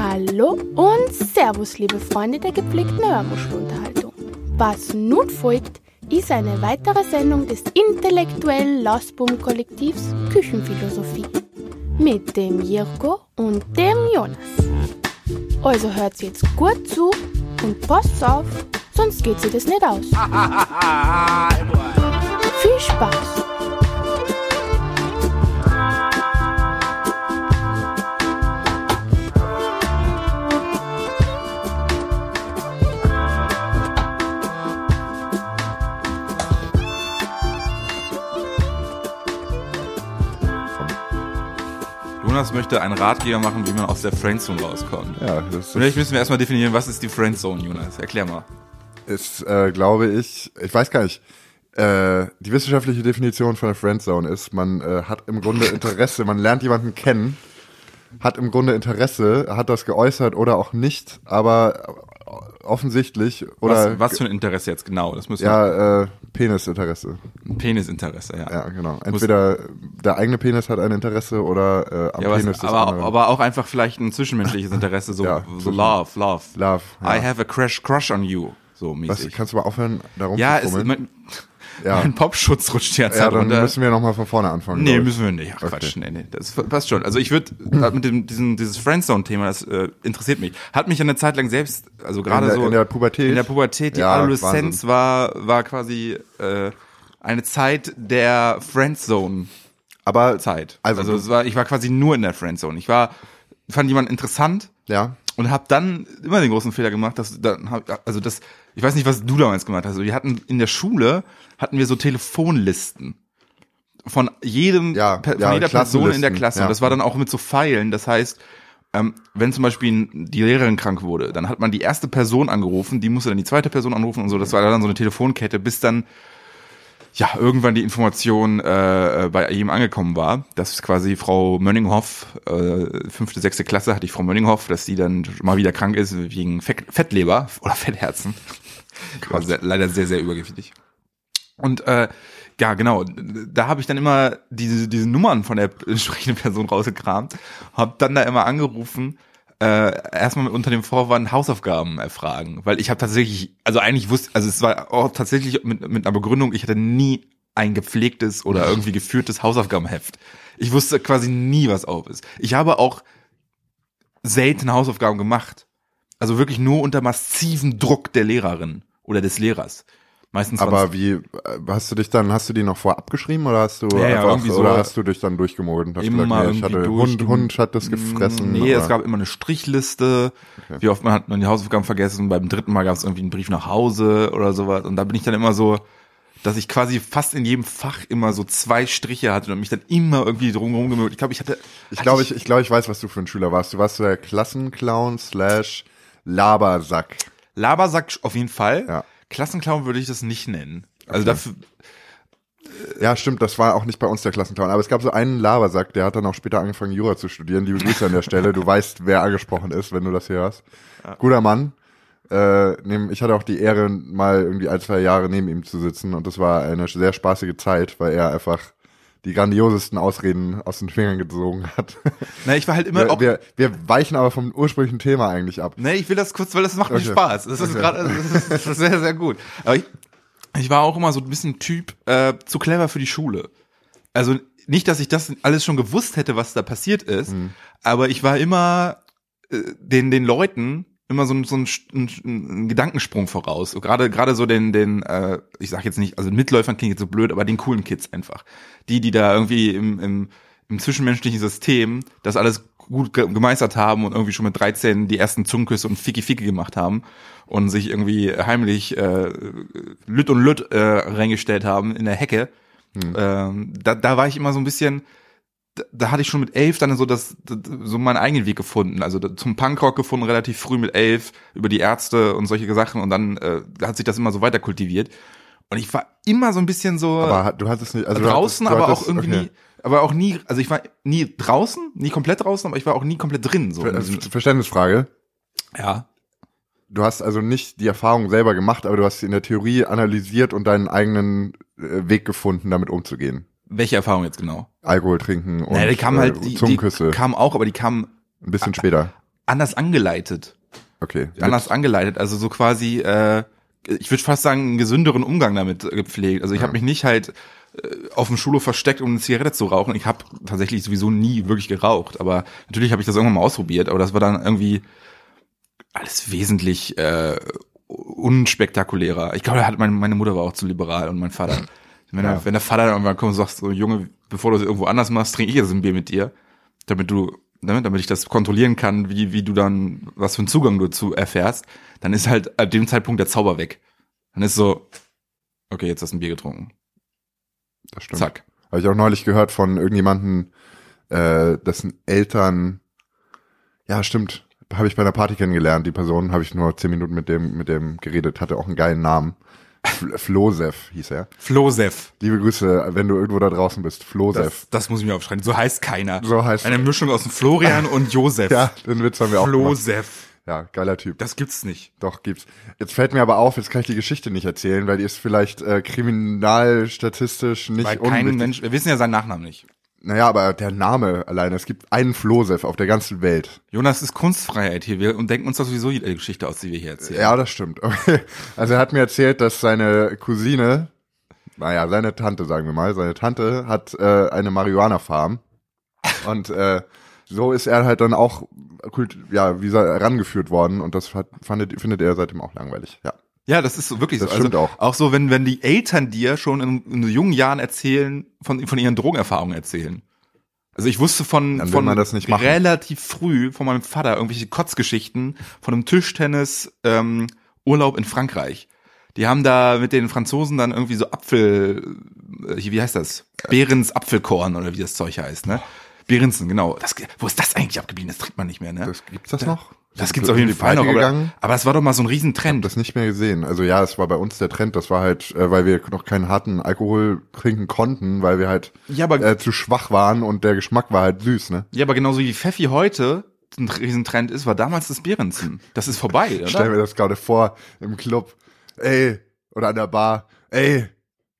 Hallo und Servus, liebe Freunde der gepflegten Hörmuschelunterhaltung. Was nun folgt, ist eine weitere Sendung des intellektuellen Lastboom-Kollektivs Küchenphilosophie mit dem Jirko und dem Jonas. Also hört jetzt gut zu und passt auf, sonst geht sie das nicht aus. Viel Spaß! Jonas möchte einen Ratgeber machen, wie man aus der Friendzone rauskommt. Ja, das Vielleicht müssen wir erstmal definieren, was ist die Friendzone, Jonas? Erklär mal. ist äh, glaube ich, ich weiß gar nicht, äh, die wissenschaftliche Definition von der Friendzone ist, man äh, hat im Grunde Interesse, man lernt jemanden kennen, hat im Grunde Interesse, hat das geäußert oder auch nicht, aber offensichtlich oder Was, was für ein Interesse jetzt genau? Das müssen ja, äh, Penisinteresse. Penisinteresse, ja. Ja, genau. Entweder der eigene Penis hat ein Interesse oder äh, am Ja, was, Penis des aber, anderen. aber auch einfach vielleicht ein zwischenmenschliches Interesse, so, Ja, so Love, Love. Love, ja. I have a crush, crush on you. So Was, mäßig. kannst du mal aufhören, darum ja, zu fummeln? Ja. mein Popschutz rutscht jetzt ja, halt dann runter. müssen wir nochmal von vorne anfangen. Nee, müssen wir nicht. Ach Okay. Quatsch, nee, nee. Das passt schon. Also ich würde mit dem diesen dieses Friendzone-Thema, das äh, interessiert mich. Hat mich eine Zeit lang selbst, also gerade so in der Pubertät? in der Pubertät, die Ja, Adoleszenz war war quasi äh, eine Zeit der Friendzone Aber Zeit. Also Also, es war ich war quasi nur in der Friendzone. Ich war fand jemanden interessant ja, und habe dann immer den großen Fehler gemacht, dass dann hab, also das ich weiß nicht, was du damals gemacht hast. Also wir hatten in der Schule hatten wir so Telefonlisten von jedem Ja, von ja, jeder Person in der Klasse. ja. Und das war dann auch mit so Pfeilen. Das heißt, ähm, wenn zum Beispiel die Lehrerin krank wurde, dann hat man die erste Person angerufen, die musste dann die zweite Person anrufen und so. Das war dann so eine Telefonkette, bis dann ja irgendwann die Information äh, äh, bei ihm angekommen war, dass quasi Frau Mönninghoff, äh, fünfte, sechste Klasse hatte ich Frau Mönninghoff, dass sie dann mal wieder krank ist wegen Fett, Fettleber oder Fettherzen. War sehr, leider sehr, sehr übergewichtig. Und äh, ja, genau, da habe ich dann immer diese, diese Nummern von der entsprechenden Person rausgekramt, habe dann da immer angerufen, äh, erstmal unter dem Vorwand Hausaufgaben erfragen, weil ich habe tatsächlich, also eigentlich wusste, also es war auch tatsächlich mit, mit einer Begründung, ich hatte nie ein gepflegtes oder irgendwie geführtes Hausaufgabenheft. Ich wusste quasi nie, was auf ist. Ich habe auch selten Hausaufgaben gemacht. Also wirklich nur unter massivem Druck der Lehrerin oder des Lehrers. Meistens aber wie, äh, hast du dich dann, hast du die noch vorher abgeschrieben oder hast du Ja, ja, einfach, irgendwie so- oder hast du dich dann durchgemogelt und hast immer gesagt, nee, ich hatte. Hund, Hund hat das gefressen. Nee, oder- es gab immer eine Strichliste. Wie oft man hat man die Hausaufgaben vergessen. Beim dritten Mal gab es irgendwie einen Brief nach Hause oder sowas. Und da bin ich dann immer so, dass ich quasi fast in jedem Fach immer so zwei Striche hatte und mich dann immer irgendwie drumherum gemögt. Ich glaube, ich hatte. ich glaube, ich, ich glaube, ich weiß, was du für ein Schüler warst. Du warst so der Klassenclown slash Labersack. Labersack auf jeden Fall. Ja. Klassenclown würde ich das nicht nennen. Also dafür, Ja, stimmt, das war auch nicht bei uns der Klassenclown. Aber es gab so einen Labersack, der hat dann auch später angefangen, Jura zu studieren. Liebe Grüße an der Stelle. Du weißt, wer angesprochen ist, wenn du das hier hörst. Guter Mann. Äh, ich hatte auch die Ehre, mal irgendwie ein, zwei Jahre neben ihm zu sitzen. Und das war eine sehr spaßige Zeit, weil er einfach die grandiosesten Ausreden aus den Fingern gezogen hat. na, ich war halt immer Wir, auch. wir, wir weichen aber vom ursprünglichen Thema eigentlich ab. Nee, ich will das kurz, weil das macht mir Okay. Spaß. Das ist Okay. gerade, das ist, das ist sehr, sehr gut. Aber ich, ich war auch immer so ein bisschen Typ, äh, zu clever für die Schule. Also nicht, dass ich das alles schon gewusst hätte, was da passiert ist, Mhm. aber ich war immer äh, den, den Leuten immer so, ein- so ein, ein, ein Gedankensprung voraus. So Gerade gerade so den, den, äh, ich sag jetzt nicht, also Mitläufern klingt jetzt so blöd, aber den coolen Kids einfach. Die, die da irgendwie im, im, im zwischenmenschlichen System das alles gut ge gemeistert haben und irgendwie schon mit 13 die ersten Zungenküsse und Ficky Ficky gemacht haben und sich irgendwie heimlich äh, Lütt und Lütt äh, reingestellt haben in der Hecke. Ähm, da, da war ich immer so ein bisschen, da, da hatte ich schon mit elf dann so das, so meinen eigenen Weg gefunden. Also zum Punkrock gefunden, relativ früh mit elf, über die Ärzte und solche Sachen und dann äh, hat sich das immer so weiter kultiviert. Und ich war immer so ein bisschen so Aber du hattest nicht, also du draußen, hattest, du aber hattest, auch irgendwie okay. nie, aber auch nie, also ich war nie draußen, nie komplett draußen, aber ich war auch nie komplett drin. So. in Ver Verständnisfrage. ja. Du hast also nicht die Erfahrung selber gemacht, aber du hast sie in der Theorie analysiert und deinen eigenen äh, Weg gefunden, damit umzugehen. Welche Erfahrung jetzt genau? Alkohol trinken und naja, die kam äh, halt, die, die Zungenküsse. kam auch, aber die kam ein bisschen später. anders angeleitet. Okay. Anders angeleitet. Also so quasi, äh, ich würde fast sagen, einen gesünderen Umgang damit äh, gepflegt. Also ich habe mich nicht halt äh, auf dem Schulhof versteckt, um eine Zigarette zu rauchen. Ich habe tatsächlich sowieso nie wirklich geraucht. Aber natürlich habe ich das irgendwann mal ausprobiert. Aber das war dann irgendwie alles wesentlich äh, unspektakulärer. Ich glaube, meine, meine Mutter war auch zu liberal und mein Vater. Wenn, Ja. der, wenn der Vater dann irgendwann kommt und sagt, so Junge, bevor du es irgendwo anders machst, trinke ich jetzt ein Bier mit dir, damit du, ne, damit ich das kontrollieren kann, wie, wie du dann, was für einen Zugang du dazu erfährst, dann ist halt ab dem Zeitpunkt der Zauber weg. Dann ist so, okay, jetzt hast du ein Bier getrunken. Das stimmt. Zack. Habe ich auch neulich gehört von irgendjemanden, äh, dessen Eltern, ja stimmt, habe ich bei einer Party kennengelernt. Die Person habe ich nur zehn Minuten mit dem mit dem geredet, hatte auch einen geilen Namen. Fl- Flosef hieß er. Flosef. Liebe Grüße, wenn du irgendwo da draußen bist. Flosef. Das, das muss ich mir aufschreiben. So heißt keiner. So heißt- Eine Mischung aus Florian und Josef. Ja, den Witz haben wir auch. Flosef. Ja, geiler Typ. Das gibt's nicht. Doch, gibt's. Jetzt fällt mir aber auf, jetzt kann ich die Geschichte nicht erzählen, weil die ist vielleicht äh, kriminalstatistisch nicht Weil kein unwichtig. Mensch, wir wissen ja seinen Nachnamen nicht. Naja, aber der Name alleine, es gibt einen Flosef auf der ganzen Welt. Jonas ist Kunstfreiheit hier. Wir und denken uns doch sowieso jede Geschichte aus, die wir hier erzählen. Ja, das stimmt. Okay. Also er hat mir erzählt, dass seine Cousine, naja, seine Tante, sagen wir mal, seine Tante hat äh, eine Marihuana-Farm. Und äh, so ist er halt dann auch ja, wie herangeführt worden und das hat, fandet, findet er seitdem auch langweilig. Ja. Ja, das ist so wirklich Das so. stimmt auch. Auch so, wenn, wenn die Eltern dir schon in, in jungen Jahren erzählen, von, von ihren Drogenerfahrungen erzählen. Also ich wusste von, von relativ früh von meinem Vater irgendwelche Kotzgeschichten von einem Tischtennis ähm, Urlaub in Frankreich. Die haben da mit den Franzosen dann irgendwie so Apfel, äh, wie heißt das? Behrens Apfelkorn oder wie das Zeug heißt, ne? Behrensen, genau. Das, wo ist das eigentlich abgeblieben? Das trinkt man nicht mehr, ne? Das, gibt's das noch? Das gibt's auf jeden Fall noch. Pleite Aber, Gegangen? aber es war doch mal so ein Riesentrend. das nicht mehr gesehen. Also ja, es war bei uns der Trend. Das war halt, äh, weil wir noch keinen harten Alkohol trinken konnten, weil wir halt Ja, aber- äh, zu schwach waren und der Geschmack war halt süß, ne? Ja, aber genauso wie Pfeffi heute ein Riesentrend ist, war damals das Behrensen. Das ist vorbei, Ich stell mir oder? das gerade vor im Club. Ey, oder an der Bar. Ey,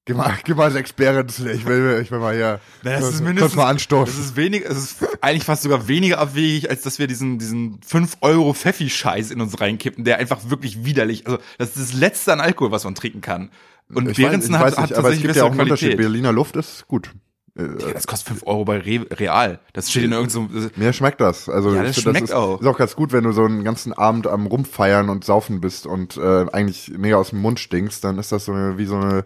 gib mal, gib mal sechs Beeren. Ich will, ich will mal hier. Das kurz- ist mindestens, mal anstoßen. Das ist wenig, es ist eigentlich fast sogar weniger abwegig, als dass wir diesen, diesen 5 Euro Pfeffi-Scheiß in uns reinkippen, der einfach wirklich widerlich, also das ist das letzte an Alkohol, was man trinken kann. Und Behrensen hat, weiß hat nicht, aber es gibt ja auch einen Unterschied. Qualität. Berliner Luft ist gut. Äh, Ja, das kostet 5 Euro bei Re Real. Das steht in irgendeinem so, Mir schmeckt das. Also Ja, das find, schmeckt ist, auch. ist auch ganz gut, wenn du so einen ganzen Abend am Rumfeiern und Saufen bist und äh, eigentlich mega aus dem Mund stinkst, dann ist das so eine, wie so eine,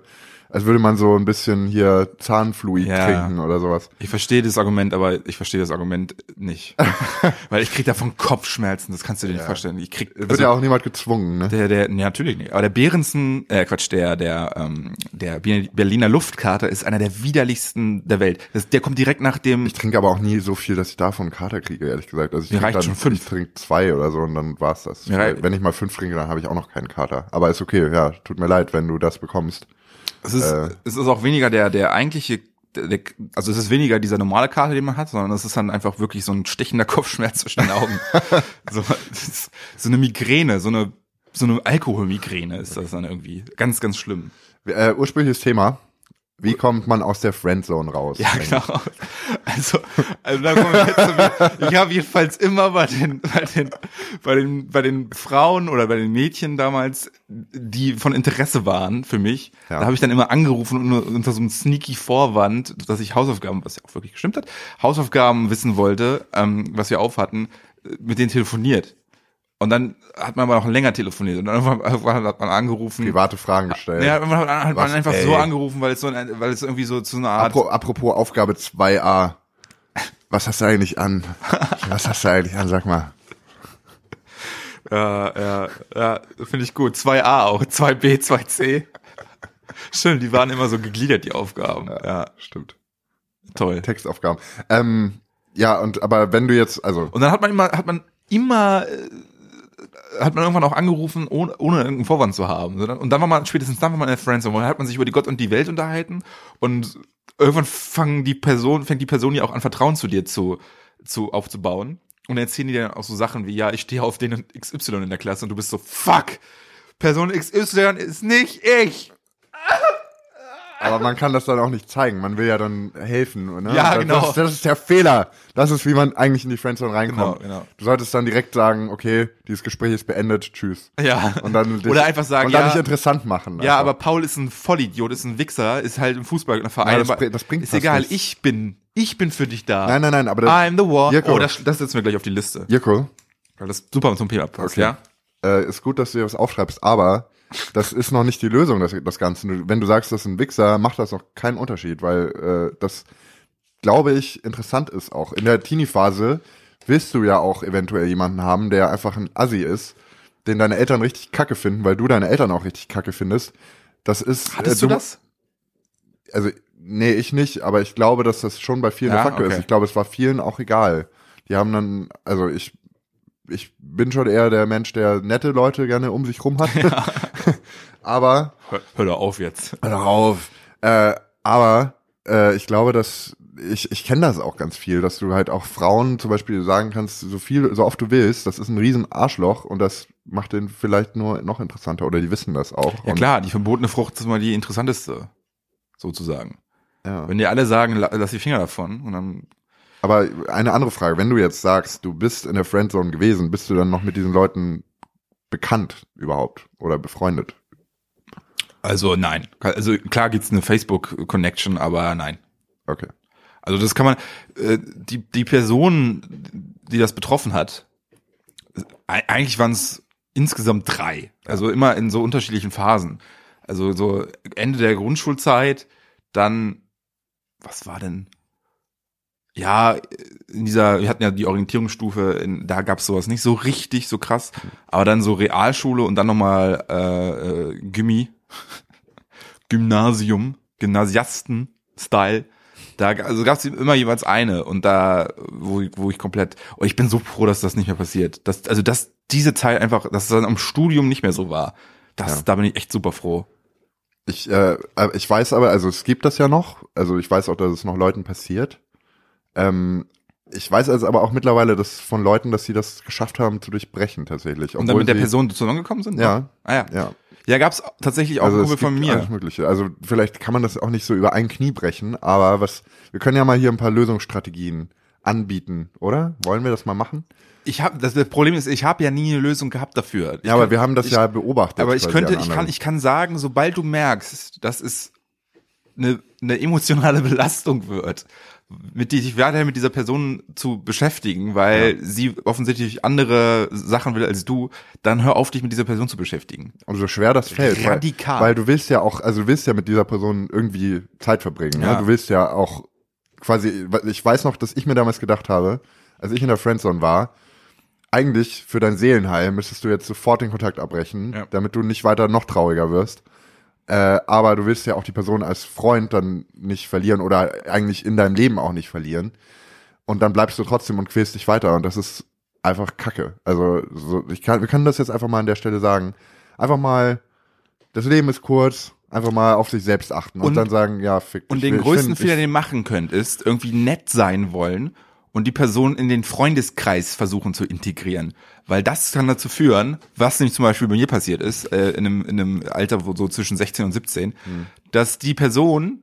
als würde man so ein bisschen hier Zahnfluid Ja. trinken oder sowas. Ich verstehe das Argument, aber ich verstehe das Argument nicht. Weil ich krieg davon Kopfschmerzen, das kannst du dir nicht vorstellen. Ich krieg, Wird also ja auch niemand gezwungen, ne? der, der, nee, natürlich nicht. Aber der Behrensen, äh, Quatsch, der, der, ähm, der Berliner Luftkater ist einer der widerlichsten der Welt. Das, der kommt direkt nach dem, Ich trinke aber auch nie so viel, dass ich davon einen Kater kriege, ehrlich gesagt. Also ich Mir trinke reicht dann, schon fünf. Ich trinke zwei oder so und dann war's das. Mir Wenn ich mal fünf trinke, dann habe ich auch noch keinen Kater. Aber ist okay, ja, tut mir leid, wenn du das bekommst. Es ist, äh, es ist auch weniger der, der eigentliche, also es ist weniger dieser normale Kater, den man hat, sondern es ist dann einfach wirklich so ein stechender Kopfschmerz zwischen den Augen. so, so eine Migräne, so eine, so eine Alkoholmigräne ist das dann irgendwie. Ganz, ganz schlimm. Äh, ursprüngliches Thema. Wie kommt man aus der Friendzone raus? Ja, genau. Also, also da kommen wir jetzt zu mir. Ich habe jedenfalls immer bei den, bei den, bei den, bei den Frauen oder bei den Mädchen damals, die von Interesse waren für mich, Ja. da habe ich dann immer angerufen und nur unter so einem sneaky Vorwand, dass ich Hausaufgaben, was ja auch wirklich gestimmt hat, Hausaufgaben wissen wollte, ähm, was wir auf hatten, äh, mit denen telefoniert. Und dann hat man aber noch länger telefoniert und dann irgendwann hat man angerufen. Private Fragen gestellt. Ja, irgendwann hat man Was, einfach ey. so angerufen, weil es so, ein, weil es irgendwie so zu einer Art Apro apropos Aufgabe 2a. Was hast du eigentlich an? Was hast du eigentlich an, sag mal. Ja, ja, ja, finde ich gut. 2a auch, 2b, 2c. Schön, die waren immer so gegliedert, die Aufgaben. Ja, Stimmt. toll. Textaufgaben. Ähm, ja, und aber wenn du jetzt, also Und dann hat man immer, hat man immer, äh, hat man irgendwann auch angerufen, ohne, ohne irgendeinen Vorwand zu haben. Und dann war man, spätestens dann war man in der Friendzone, dann hat man sich über die Gott und die Welt unterhalten und irgendwann fangen die Person, fängt die Person ja auch an, Vertrauen zu dir zu, zu aufzubauen. Und erzählen die dann auch so Sachen wie, ja, ich stehe auf den XY in der Klasse und du bist so, fuck, Person XY ist nicht ich. Aber man kann das dann auch nicht zeigen. Man will ja dann helfen. Ne? Ja, das, genau. Das, das ist der Fehler. Das ist, wie man eigentlich in die Friendzone reinkommt. Genau, genau. Du solltest dann direkt sagen, okay, dieses Gespräch ist beendet, tschüss. Ja. Und dann dich, Oder einfach sagen, und dann ja, nicht interessant machen. ja, einfach. aber Paul ist ein Vollidiot, ist ein Wichser, ist halt im Fußballverein. Ja, das das bringt ist egal, nicht. ich bin, ich bin für dich da. Nein, nein, nein, aber das, I'm the war. Jirko. Oh, das, das setzen wir gleich auf die Liste. Jirko, Weil das super zum Thema passt, Okay. ja? äh, ist gut, dass du dir was aufschreibst, aber das ist noch nicht die Lösung, das, das Ganze. Du- Wenn du sagst, das ist ein Wichser, macht das noch keinen Unterschied, weil äh, das, glaube ich, interessant ist auch. In der Teenie-Phase willst du ja auch eventuell jemanden haben, der einfach ein Assi ist, den deine Eltern richtig kacke finden, weil du deine Eltern auch richtig kacke findest. Das ist. Hattest äh, du das? Also, nee, ich nicht, aber ich glaube, dass das schon bei vielen Ja, der Faktor okay. ist. Ich glaube, es war vielen auch egal. Die haben dann, also ich, ich bin schon eher der Mensch, der nette Leute gerne um sich rum hat. aber, Hör, hör doch auf jetzt. hör doch auf. Äh, aber äh, ich glaube, dass ich, ich kenne das auch ganz viel, dass du halt auch Frauen zum Beispiel sagen kannst, so viel, so oft du willst, das ist ein riesen Arschloch und das macht den vielleicht nur noch interessanter oder die wissen das auch. Ja klar, die verbotene Frucht ist mal die interessanteste, sozusagen. Ja. Wenn dir alle sagen, la- lass die Finger davon und dann Aber eine andere Frage, wenn du jetzt sagst, du bist in der Friendzone gewesen, bist du dann noch mit diesen Leuten bekannt überhaupt oder befreundet? Also nein. Also klar gibt's eine Facebook-Connection, aber nein. Okay. Also das kann man, äh, die, die Person, die das betroffen hat, eigentlich waren es insgesamt drei. Also immer in so unterschiedlichen Phasen. Also so Ende der Grundschulzeit, dann, was war denn? Ja, in dieser, wir hatten ja die Orientierungsstufe, in, da gab's sowas nicht so richtig, so krass. Aber dann so Realschule und dann nochmal äh, äh, Gimmi, Gymnasium, Gymnasiasten-Style. Da also gab es immer jeweils eine und da, wo, ich- wo ich komplett, und ich bin so froh, dass das nicht mehr passiert. Das, also dass diese Zeit einfach, dass es dann am Studium nicht mehr so war. Das, Ja. da bin ich echt super froh. Ich, äh, äh, ich weiß aber, also es gibt das ja noch, also ich weiß auch, dass es noch Leuten passiert. Ähm, ich weiß also aber auch mittlerweile, dass von Leuten, dass sie das geschafft haben zu durchbrechen tatsächlich. Und dann mit der Person zusammengekommen sind? Ja. Ah ja. Ja, Ja, gab's tatsächlich auch also es gibt von alles mir. Mögliche. Also vielleicht kann man das auch nicht so über ein Knie brechen, aber was, wir können ja mal hier ein paar Lösungsstrategien anbieten, oder? Wollen wir das mal machen? Ich habe das, das Problem ist, ich habe ja nie eine Lösung gehabt dafür. Ich ja, aber kann- wir haben das ich, ja beobachtet. Aber ich könnte, ich kann, ich kann sagen, sobald du merkst, dass es eine, eine emotionale Belastung wird, mit die sich weiterhin mit dieser Person zu beschäftigen, weil sie offensichtlich andere Sachen will als du, dann hör auf, dich mit dieser Person zu beschäftigen. Und so schwer das fällt. Radikal. Weil, weil du willst ja auch, also du willst ja mit dieser Person irgendwie Zeit verbringen. Ja. Ne? Du willst ja auch quasi, weil ich weiß noch, dass ich mir damals gedacht habe, als ich in der Friendzone war, eigentlich für dein Seelenheil müsstest du jetzt sofort den Kontakt abbrechen, Ja. damit du nicht weiter noch trauriger wirst. Äh, aber du willst ja auch die Person als Freund dann nicht verlieren oder eigentlich in deinem Leben auch nicht verlieren. Und dann bleibst du trotzdem und quälst dich weiter. Und das ist einfach Kacke. Also so, ich kann, wir können das jetzt einfach mal an der Stelle sagen. Einfach mal, das Leben ist kurz, einfach mal auf sich selbst achten und, Und- dann sagen, ja, fick Und dich. den Ich größten Fehler, den ihr machen könnt, ist irgendwie nett sein wollen und die Person in den Freundeskreis versuchen zu integrieren. Weil das kann dazu führen, was nämlich zum Beispiel bei mir passiert ist, äh, in, einem, in einem Alter wo so zwischen 16 und 17, Hm. dass die Person,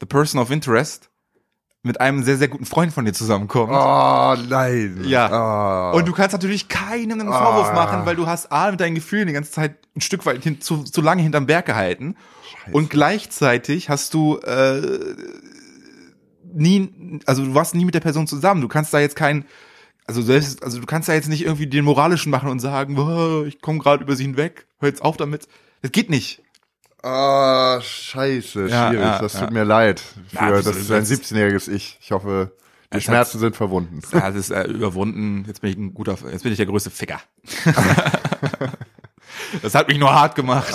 the person of interest, mit einem sehr, sehr guten Freund von dir zusammenkommt. Oh, nein. Ja. Oh. Und du kannst natürlich keinem einen Vorwurf Ah. machen, weil du hast A, mit deinen Gefühlen die ganze Zeit ein Stück weit hin, zu, zu lange hinterm Berg gehalten. Und gleichzeitig hast du äh, nie, also du warst nie mit der Person zusammen. Du kannst da jetzt kein, also selbst, also du kannst da jetzt nicht irgendwie den moralischen machen und sagen, "Oh, ich komme gerade über sie hinweg, hör jetzt auf damit. Das geht nicht. Ah, scheiße, schwierig. ja, das ja. tut mir leid für das das, ist- ein das ist- 17-jähriges Ich. Ich hoffe, die Schmerzen sind verwunden. Ja, das ist äh, überwunden. Jetzt bin ich ein guter, jetzt bin ich der größte Ficker. das hat mich nur hart gemacht.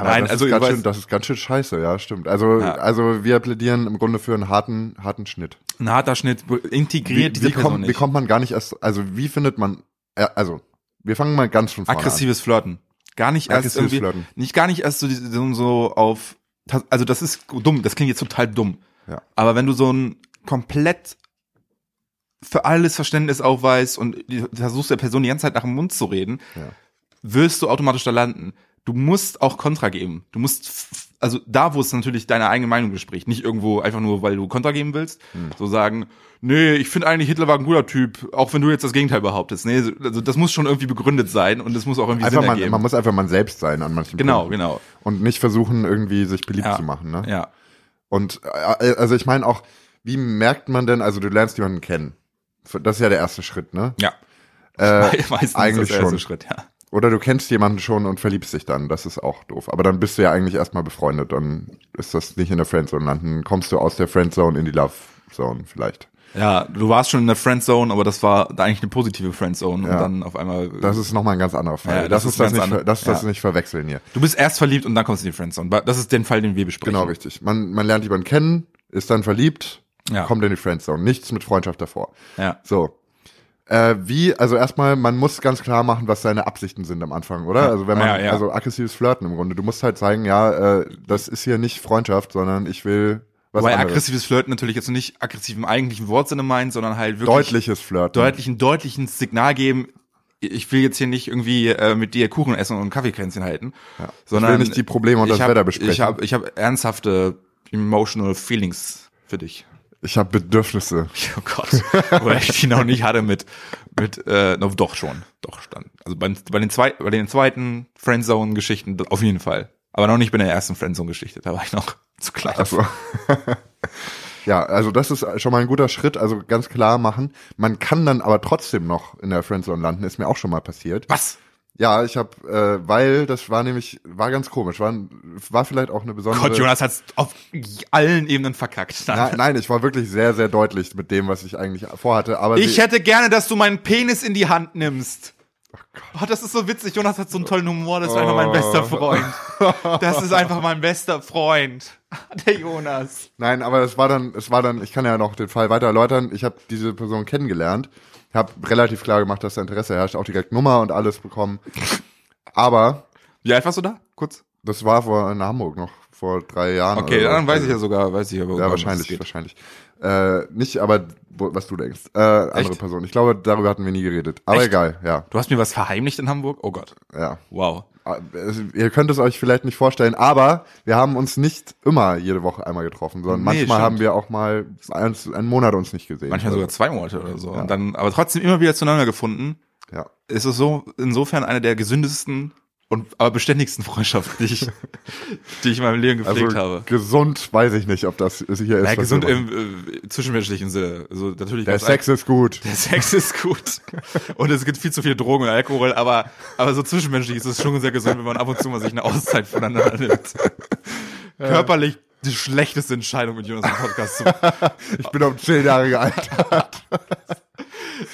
Aber Nein, das also ist ganz weiß- schön, das ist ganz schön scheiße, ja, stimmt. Also, Ja. also wir plädieren im Grunde für einen harten, harten Schnitt. Ein harter Schnitt integriert diese wie, Person kommt, wie nicht. kommt man gar nicht erst, also wie findet man, äh, also wir fangen mal ganz von vorne Aggressives Flirten. Gar nicht erst Aggressives irgendwie, Flirten. nicht gar nicht erst so, so, so auf, also das ist dumm, das klingt jetzt total dumm. Ja. Aber wenn du so ein komplett für alles Verständnis aufweist und versuchst der Person die ganze Zeit nach dem Mund zu reden, Ja. wirst du automatisch da landen. Du musst auch Kontra geben. Du musst, also da, wo es natürlich deine eigene Meinung bespricht, nicht irgendwo einfach nur, weil du Kontra geben willst, Hm. so sagen, nee, ich finde eigentlich Hitler war ein guter Typ, auch wenn du jetzt das Gegenteil behauptest. Nee, also das muss schon irgendwie begründet sein und es muss auch irgendwie Einfach Sinn man, ergeben. man muss einfach man selbst sein an manchen genau, Punkten. genau. Und nicht versuchen, irgendwie sich beliebt Ja. zu machen. Ne? Ja. Und äh, also ich meine auch, wie merkt man denn, also du lernst jemanden kennen. Das ist ja der erste Schritt, ne? Ja. Äh, Meistens eigentlich das erste schon. Schritt, ja. Oder du kennst jemanden schon und verliebst dich dann. Das ist auch doof. Aber dann bist du ja eigentlich erstmal befreundet. Dann ist das nicht in der Friendzone landen. Kommst du aus der Friendzone in die Love Zone vielleicht. Ja, du warst schon in der Friendzone, aber das war eigentlich eine positive Friendzone Ja. und dann auf einmal Das ist nochmal ein ganz anderer Fall. Ja, das, das ist das nicht, das, ja. nicht verwechseln hier. du bist erst verliebt und dann kommst du in die Friendzone. Das ist der Fall, den wir besprechen. Genau richtig. Man, man lernt jemanden kennen, ist dann verliebt, kommt in die Friendzone. Nichts mit Freundschaft davor. Ja. So. Äh, wie, also erstmal, man muss ganz klar machen, was seine Absichten sind am Anfang, oder? Ja. Also wenn man, Ja, ja. also aggressives Flirten im Grunde. Du musst halt zeigen, ja, äh, das ist hier nicht Freundschaft, sondern ich will was Wobei anderes. aggressives Flirten natürlich jetzt nicht aggressiv im eigentlichen Wortsinne meint, sondern halt wirklich Deutliches Flirten. deutlichen, deutlichen Signal geben. Ich will jetzt hier nicht irgendwie äh, mit dir Kuchen essen und Kaffeekränzchen halten, sondern will nicht die Probleme und ich das hab, Wetter besprechen. Ich habe ich hab ernsthafte emotional feelings für dich. Ich habe Bedürfnisse. Oh Gott, weil ich die noch nicht hatte mit mit äh, no, doch schon, doch stand. Also beim, bei den zwei, bei den zweiten Friendzone-Geschichten auf jeden Fall, aber noch nicht bei der ersten Friendzone-Geschichte. Da war ich noch zu klein. Also, ja, also das ist schon mal ein guter Schritt. Also ganz klar machen. Man kann dann aber trotzdem noch in der Friendzone landen. Ist mir auch schon mal passiert. Was? Ja, ich habe, äh, weil das war nämlich, war ganz komisch. War, war vielleicht auch eine besondere. Gott, Jonas hat's auf allen Ebenen verkackt. Nein, nein, ich war wirklich sehr, sehr deutlich mit dem, was ich eigentlich vorhatte. Aber Ich sie, hätte gerne, dass du meinen Penis in die Hand nimmst. Oh, das ist so witzig. Jonas hat so einen tollen Humor. Das ist einfach mein bester Freund. Das ist einfach mein bester Freund. Der Jonas. nein, aber es war dann, es war dann, ich kann ja noch den Fall weiter erläutern. Ich habe diese Person kennengelernt, habe relativ klar gemacht, dass da Interesse herrscht, auch direkt Nummer und alles bekommen. Aber Wie alt warst du da? Kurz. das war vor in Hamburg noch vor drei Jahren. Okay, dann weiß ich ja sogar, weiß ich aber. Ja, wahrscheinlich, wahrscheinlich. Äh, nicht, aber was du denkst. Äh, andere Echt? Person. Ich glaube, darüber hatten wir nie geredet. Aber Echt? egal, ja, Du hast mir was verheimlicht in Hamburg? Oh Gott. ja. Wow. Also, Ihr könnt es euch vielleicht nicht vorstellen, aber wir haben uns nicht immer jede Woche einmal getroffen, sondern Nee, manchmal stimmt. haben wir auch mal einen, einen Monat uns nicht gesehen. Manchmal Also, sogar zwei Monate oder so. Und dann, aber trotzdem immer wieder zueinander gefunden. Ja. Ist es so, insofern eine der gesündesten und aber beständigsten Freundschaften, die ich, die ich in meinem Leben Also gepflegt habe. gesund weiß ich nicht, ob das hier ist. Ja, gesund im äh, zwischenmenschlichen Sinne. Also natürlich Der Sex ist gut. Der Sex ist gut. Und es gibt viel zu viel Drogen und Alkohol, aber, aber so zwischenmenschlich ist es schon sehr gesund, wenn man ab und zu mal sich eine Auszeit voneinander nimmt. Körperlich die schlechteste Entscheidung mit Jonas im Podcast zu Ich bin um zehn Jahre gealtert.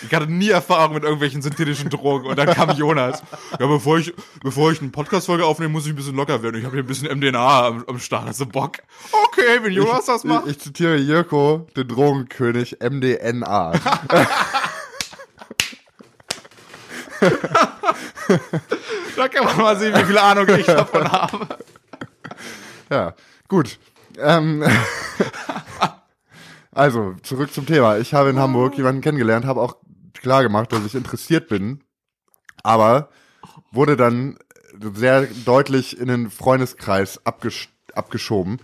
Ich hatte nie Erfahrung mit irgendwelchen synthetischen Drogen und dann kam Jonas. Ja, bevor ich, bevor ich eine Podcast-Folge aufnehme, muss ich ein bisschen locker werden. Ich habe hier ein bisschen MDNA am, am Start. Hast du Bock? Okay, wenn Jonas das macht. Ich, ich zitiere Jirko, den Drogenkönig MDNA. Da kann man mal sehen, wie viel Ahnung ich davon habe. Ja, gut. Ähm, also, zurück zum Thema. Ich habe in Hamburg jemanden kennengelernt, habe auch klar gemacht, dass ich interessiert bin, aber wurde dann sehr deutlich in den Freundeskreis abgesch abgeschoben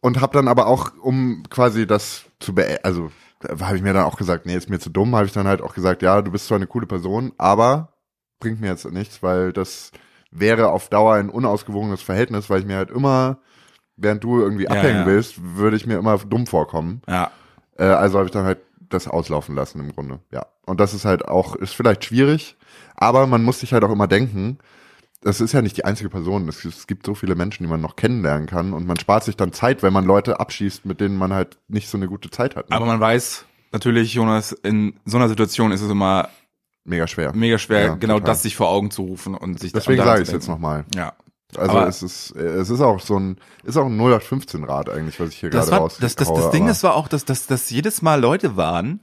und habe dann aber auch, um quasi das zu beenden, also habe ich mir dann auch gesagt, nee, ist mir zu dumm, habe ich dann halt auch gesagt, ja, du bist zwar eine coole Person, aber bringt mir jetzt nichts, weil das wäre auf Dauer ein unausgewogenes Verhältnis, weil ich mir halt immer, während du irgendwie Ja, abhängen ja. willst, würde ich mir immer dumm vorkommen. Ja. Äh, also habe ich dann halt das auslaufen lassen im Grunde. Ja. Und das ist halt auch, ist vielleicht schwierig, aber man muss sich halt auch immer denken, das ist ja nicht die einzige Person. Es, es gibt so viele Menschen, die man noch kennenlernen kann und man spart sich dann Zeit, wenn man Leute abschießt, mit denen man halt nicht so eine gute Zeit hat. Ne? Aber man weiß natürlich, Jonas, in so einer Situation ist es immer Mega schwer. mega schwer, Ja, genau total. das sich vor Augen zu rufen und sich Deswegen daran sage ich es jetzt nochmal. Ja. Also Aber- es ist, es ist auch so ein, ist auch ein 0815 Rad eigentlich, was ich hier gerade raus. das, das, das Ding ist war auch, dass, dass, dass jedes Mal Leute waren,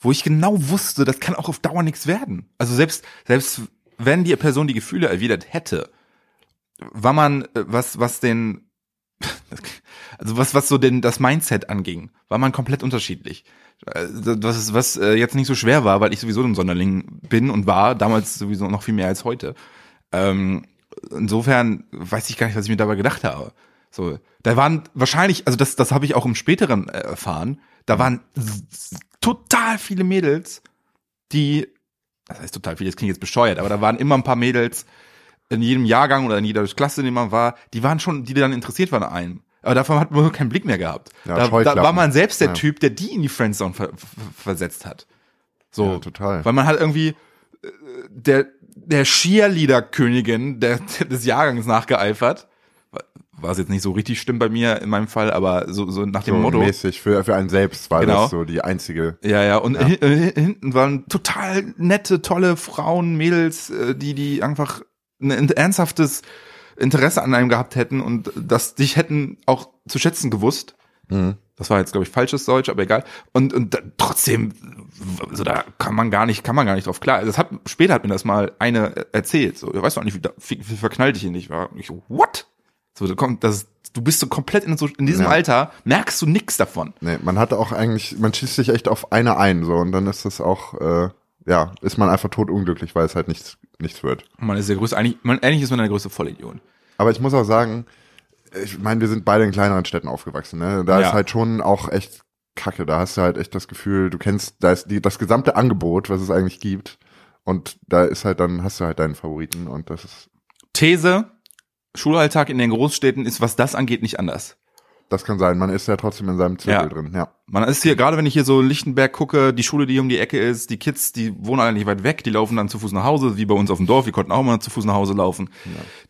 wo ich genau wusste, das kann auch auf Dauer nichts werden. Also selbst, selbst wenn die Person die Gefühle erwidert hätte, war man, äh, was, was den, also was, was so den, das Mindset anging, war man komplett unterschiedlich. Äh, Was, ist- was äh, jetzt nicht so schwer war, weil ich sowieso ein Sonderling bin und war, damals sowieso noch viel mehr als heute. Ähm, insofern weiß ich gar nicht, was ich mir dabei gedacht habe. So, da waren wahrscheinlich, also das, das habe ich auch im späteren äh, erfahren. Da waren total viele Mädels, die, das heißt total viele, das klingt jetzt bescheuert, aber da waren immer ein paar Mädels in jedem Jahrgang oder in jeder Klasse, in dem man war, die waren schon, die dann interessiert waren an einem. Aber davon hat man keinen Blick mehr gehabt. Ja, da, da war man selbst der Ja. Typ, der die in die Friendzone ver ver versetzt hat. So, Ja, total. weil man halt irgendwie äh, der der Cheerleader-Königin der, des Jahrgangs nachgeeifert. Was jetzt nicht so richtig stimmt bei mir in meinem Fall, aber so, so nach dem so Motto. mäßig für, für einen selbst war Genau. das so die einzige. Ja, ja, und hin- äh, hinten waren total nette, tolle Frauen, Mädels, äh, die, die einfach ein ein ernsthaftes Interesse an einem gehabt hätten und das dich hätten auch zu schätzen gewusst. Mhm. Das war jetzt, glaube ich, falsches Deutsch, aber egal. Und, und da, trotzdem, also da kann man gar nicht, kann man gar nicht drauf klar. Das hat, später hat mir das mal eine erzählt. So, weißt du auch nicht, wie, da- wie, wie verknallt ich ihn nicht war. Und ich so, what? So, da kommt, das, du bist so komplett in, so, in diesem Ja. Alter, merkst du nix davon. Nee, man hat auch eigentlich, man schießt sich echt auf eine ein, so, und dann ist das auch, äh, ja, ist man einfach totunglücklich, weil es halt nichts, nichts wird. Man ist der größte, eigentlich, man, eigentlich ist man der größte Vollidiot. Aber ich muss auch sagen, ich meine, wir sind beide in kleineren Städten aufgewachsen, ne? Da Ja. ist halt schon auch echt Kacke. Da hast du halt echt das Gefühl, du kennst, da ist die, das gesamte Angebot, was es eigentlich gibt. Und da ist halt dann, hast du halt deinen Favoriten und das ist, These, Schulalltag in den Großstädten ist, was das angeht, nicht anders. Das kann sein. Man ist ja trotzdem in seinem Zirkel Ja. drin, ja. Man ist hier, gerade wenn ich hier so Lichtenberg gucke, die Schule, die um die Ecke ist, die Kids, die wohnen alle nicht weit weg, die laufen dann zu Fuß nach Hause, wie bei uns auf dem Dorf, wir konnten auch mal zu Fuß nach Hause laufen.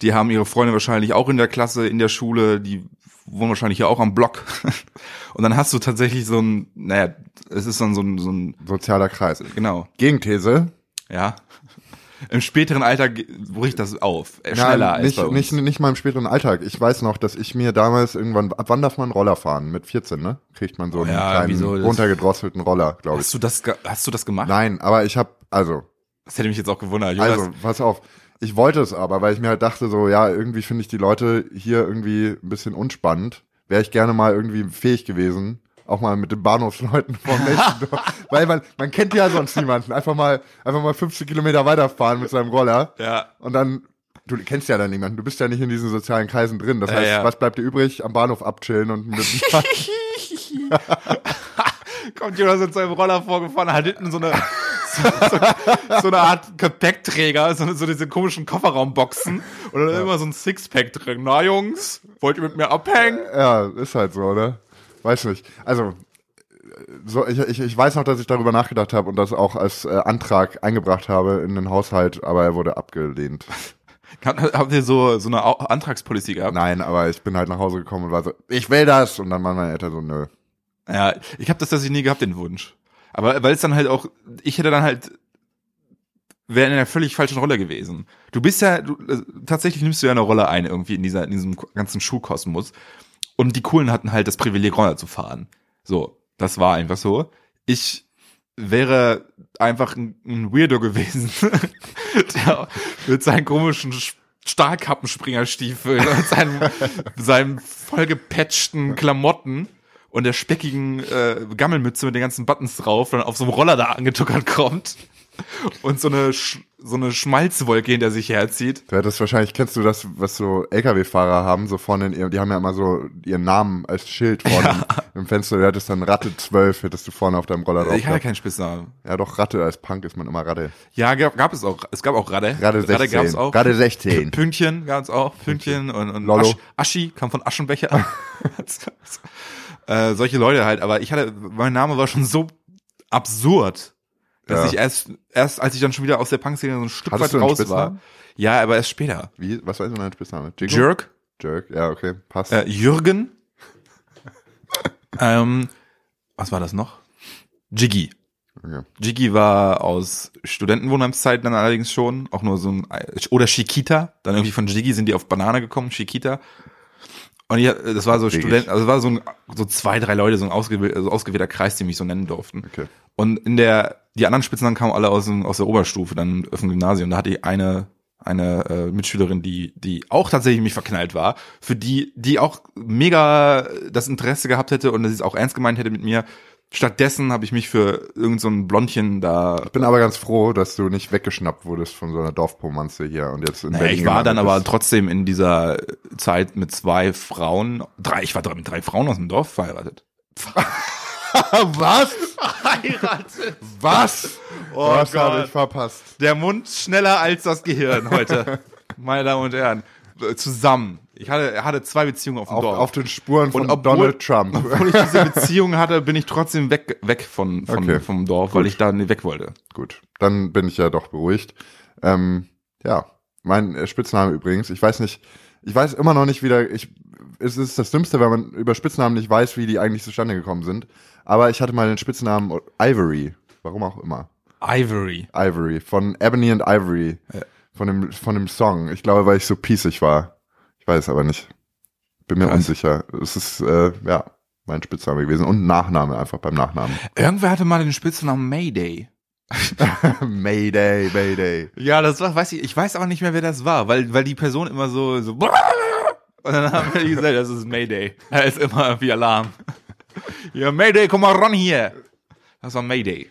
Die haben ihre Freunde wahrscheinlich auch in der Klasse, in der Schule, die wohnen wahrscheinlich hier auch am Block. Und dann hast du tatsächlich so ein, naja, es ist dann so ein, so ein, Sozialer Kreis. genau, Gegenthese. ja. Im späteren ge- bricht das auf, äh, schneller als nicht, bei uns. nicht, nicht mal im späteren Alltag. Ich weiß noch, dass ich mir damals irgendwann, ab wann darf man Roller fahren? Mit 14, ne? Kriegt man so einen Ja, kleinen, wieso? Runtergedrosselten Roller, glaube ich. hast du das, hast du das gemacht? Nein, aber ich habe, also, Das hätte mich jetzt auch gewundert. Jonas. Also, pass auf. Ich wollte es aber, weil ich mir halt dachte, so, ja, irgendwie finde ich die Leute hier irgendwie ein bisschen unspannend. Wäre ich gerne mal irgendwie fähig gewesen, auch mal mit den Bahnhofsleuten vom nächsten Dorf. Weil man, man kennt ja sonst niemanden. Einfach mal, einfach mal 50 Kilometer weiterfahren mit seinem Roller. ja. Und dann, du kennst ja dann niemanden. Du bist ja nicht in diesen sozialen Kreisen drin. Das Ja, heißt, ja. was bleibt dir übrig? Am Bahnhof abchillen und mit kommt Jonas mit seinem Roller vorgefahren, hat hinten so eine, so, so, so eine Art Gepäckträger, so, so diese komischen Kofferraumboxen und dann immer so ein Sixpack drin. Na Jungs, wollt ihr mit mir abhängen? Ja, ist halt so, ne? Weiß nicht. Also, so, ich, ich, ich weiß noch, dass ich darüber nachgedacht habe und das auch als äh, Antrag eingebracht habe in den Haushalt, aber er wurde abgelehnt. Habt, ihr so, so eine Au- gehabt? Nein, aber ich bin halt nach Hause gekommen und war so, ich will das. Und dann waren meine Eltern so, nö. Ja, ich habe das tatsächlich nie gehabt, den Wunsch. Aber weil es dann halt auch, ich hätte dann halt, wäre in einer völlig falschen Rolle gewesen. Du bist ja, du, äh, tatsächlich nimmst du ja eine Rolle ein irgendwie in dieser, in diesem ganzen Schulkosmos. Und die Coolen hatten halt das Privileg, Roller zu fahren. So, das war einfach so. Ich wäre einfach ein, Weirdo gewesen, der mit seinen komischen Sch- Stahlkappenspringerstiefeln und seinem, seinem vollgepatchten Klamotten und der speckigen äh, Gammelmütze mit den ganzen Buttons drauf dann auf so einem Roller da angetuckert kommt und so eine so eine Schmalzwolke hinter sich herzieht. Du hättest wahrscheinlich, kennst du das, was so LKW-Fahrer haben, so vorne in ihrem, die haben ja immer so ihren Namen als Schild vorne im Fenster. Du hättest dann Ratte 12, hättest du vorne auf deinem Roller drauf. Ich hatte keinen Spitznamen. Ja, doch, Ratte, als Punk ist man immer Ratte. Ja, gab, gab es auch. Es gab auch Radde. Ratte 16. Radde gab's auch. Ratte 16. Pünktchen gab's auch. Pünktchen und, und Lollo. Asch, Aschi kam von Aschenbecher. äh, solche Leute halt. Aber ich hatte, mein Name war schon so absurd, dass Ja. ich erst, erst als ich dann schon wieder aus der Punk-Szene so ein Stück Hattest weit raus war. Ja, aber erst später. Wie, was war denn dein Spitzname? Jingo? Jerk, Jerk, ja, okay, passt. äh, Jürgen. ähm, was war das noch? Jiggy. Okay. Jiggy war aus Studentenwohnheimszeiten dann allerdings schon, auch nur so ein, oder Chiquita, dann irgendwie von Jiggy sind die auf Banane gekommen, Chiquita. Und ich, das war so Wirklich? Student, also es war so ein, so zwei, drei Leute, so ein ausgewähl, also ausgewählter Kreis, die mich so nennen durften. Okay. Und in der, die anderen Spitznamen kamen alle aus, dem, aus der Oberstufe, dann auf dem Gymnasium. Da hatte ich eine, eine äh, Mitschülerin, die, die auch tatsächlich mich verknallt war, für die, die auch mega das Interesse gehabt hätte und das es auch ernst gemeint hätte mit mir. Stattdessen habe ich mich für irgend so ein Blondchen da. Ich bin aber ganz froh, dass du nicht weggeschnappt wurdest von so einer Dorfpomanze hier und jetzt in Naja, Berlin ich war dann gelandet aber bist. trotzdem in dieser Zeit mit zwei Frauen, drei, ich war mit drei Frauen aus dem Dorf verheiratet. Was? Verheiratet? Was? Oh Was habe Gott. ich verpasst? Der Mund schneller als das Gehirn heute. Meine Damen und Herren. Zusammen. Ich hatte, hatte zwei Beziehungen auf dem Auf, Dorf. auf den Spuren von obwohl- Donald Trump. Obwohl ich diese Beziehung hatte, bin ich trotzdem weg, weg von, von, Okay. vom Dorf, weil ich da nicht weg wollte. Gut, dann bin ich ja doch beruhigt. Ähm, ja, mein Spitzname übrigens, ich weiß nicht, ich weiß immer noch nicht wieder, ich, es ist das Dümmste, wenn man über Spitznamen nicht weiß, wie die eigentlich zustande gekommen sind. Aber ich hatte mal den Spitznamen Ivory, warum auch immer. Ivory. Ivory, von Ebony and Ivory, von dem, von dem Song. Ich glaube, weil ich so pießig war. Ich weiß aber nicht. Bin mir Krass. unsicher. Es ist, äh, ja, mein Spitzname gewesen. Und Nachname, einfach beim Nachnamen. Irgendwer hatte mal den Spitznamen Mayday. Mayday, Mayday. Ja, das war, weiß ich, ich weiß aber nicht mehr, wer das war, weil, weil die Person immer so, so, und dann haben wir gesagt, das ist Mayday. Da ist immer irgendwie Alarm. Ja, Mayday, komm mal ran hier. Das war Mayday.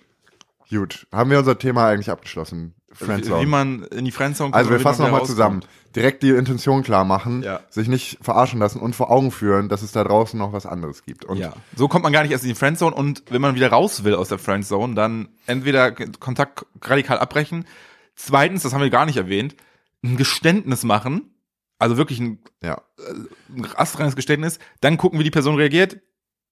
Gut, haben wir unser Thema eigentlich abgeschlossen? Wie Friendzone. man in die Friendzone kommt. Also wir wie fassen nochmal zusammen. Direkt die Intention klar machen, Ja. sich nicht verarschen lassen und vor Augen führen, dass es da draußen noch was anderes gibt. Und Ja, so kommt man gar nicht erst in die Friendzone und wenn man wieder raus will aus der Friendzone, dann entweder Kontakt radikal abbrechen. Zweitens, das haben wir gar nicht erwähnt, ein Geständnis machen. Also wirklich ein, ja. ein astreines Geständnis. Dann gucken, wie die Person reagiert.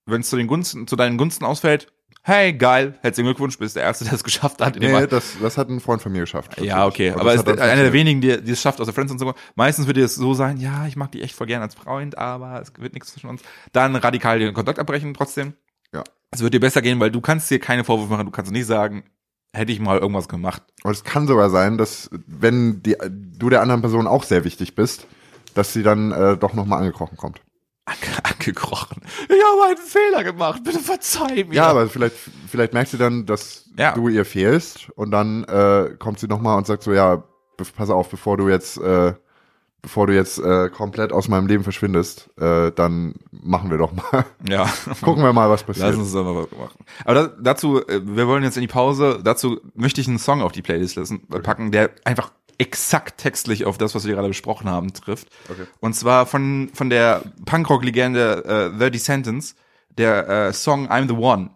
Wenn es zu den Gunsten, zu deinen Gunsten ausfällt, hey, geil, herzlichen Glückwunsch, bist der Erste, der es geschafft hat. Nee, das, das hat ein Freund von mir geschafft. ja, okay. Und Aber das ist einer der wenigen, die, die es schafft, aus der Friendzone zu kommen. Meistens würde es so sein, ja, ich mag die echt voll gern als Freund, aber es wird nichts zwischen uns. Dann radikal den Kontakt abbrechen trotzdem. Ja. Es wird dir besser gehen, weil du kannst dir keine Vorwürfe machen, du kannst nicht sagen, hätte ich mal irgendwas gemacht. Und es kann sogar sein, dass wenn die, du der anderen Person auch sehr wichtig bist, dass sie dann äh, doch nochmal angekrochen kommt. Ange angekrochen. Ich habe einen Fehler gemacht, bitte verzeih mir. Ja, aber vielleicht, vielleicht merkst du dann, dass Ja. du ihr fehlst und dann äh, kommt sie nochmal und sagt so, ja, pass auf, bevor du jetzt, äh, bevor du jetzt äh, komplett aus meinem Leben verschwindest, äh, dann machen wir doch mal. ja. Gucken wir mal, was passiert. Lass uns das mal was machen. Aber da, dazu, äh, wir wollen jetzt in die Pause, dazu möchte ich einen Song auf die Playlist äh, packen, der einfach exakt textlich auf das, was wir gerade besprochen haben, trifft. Okay. Und zwar von, von der Punkrock-Legende äh, The Descendants, der äh, Song I'm the One.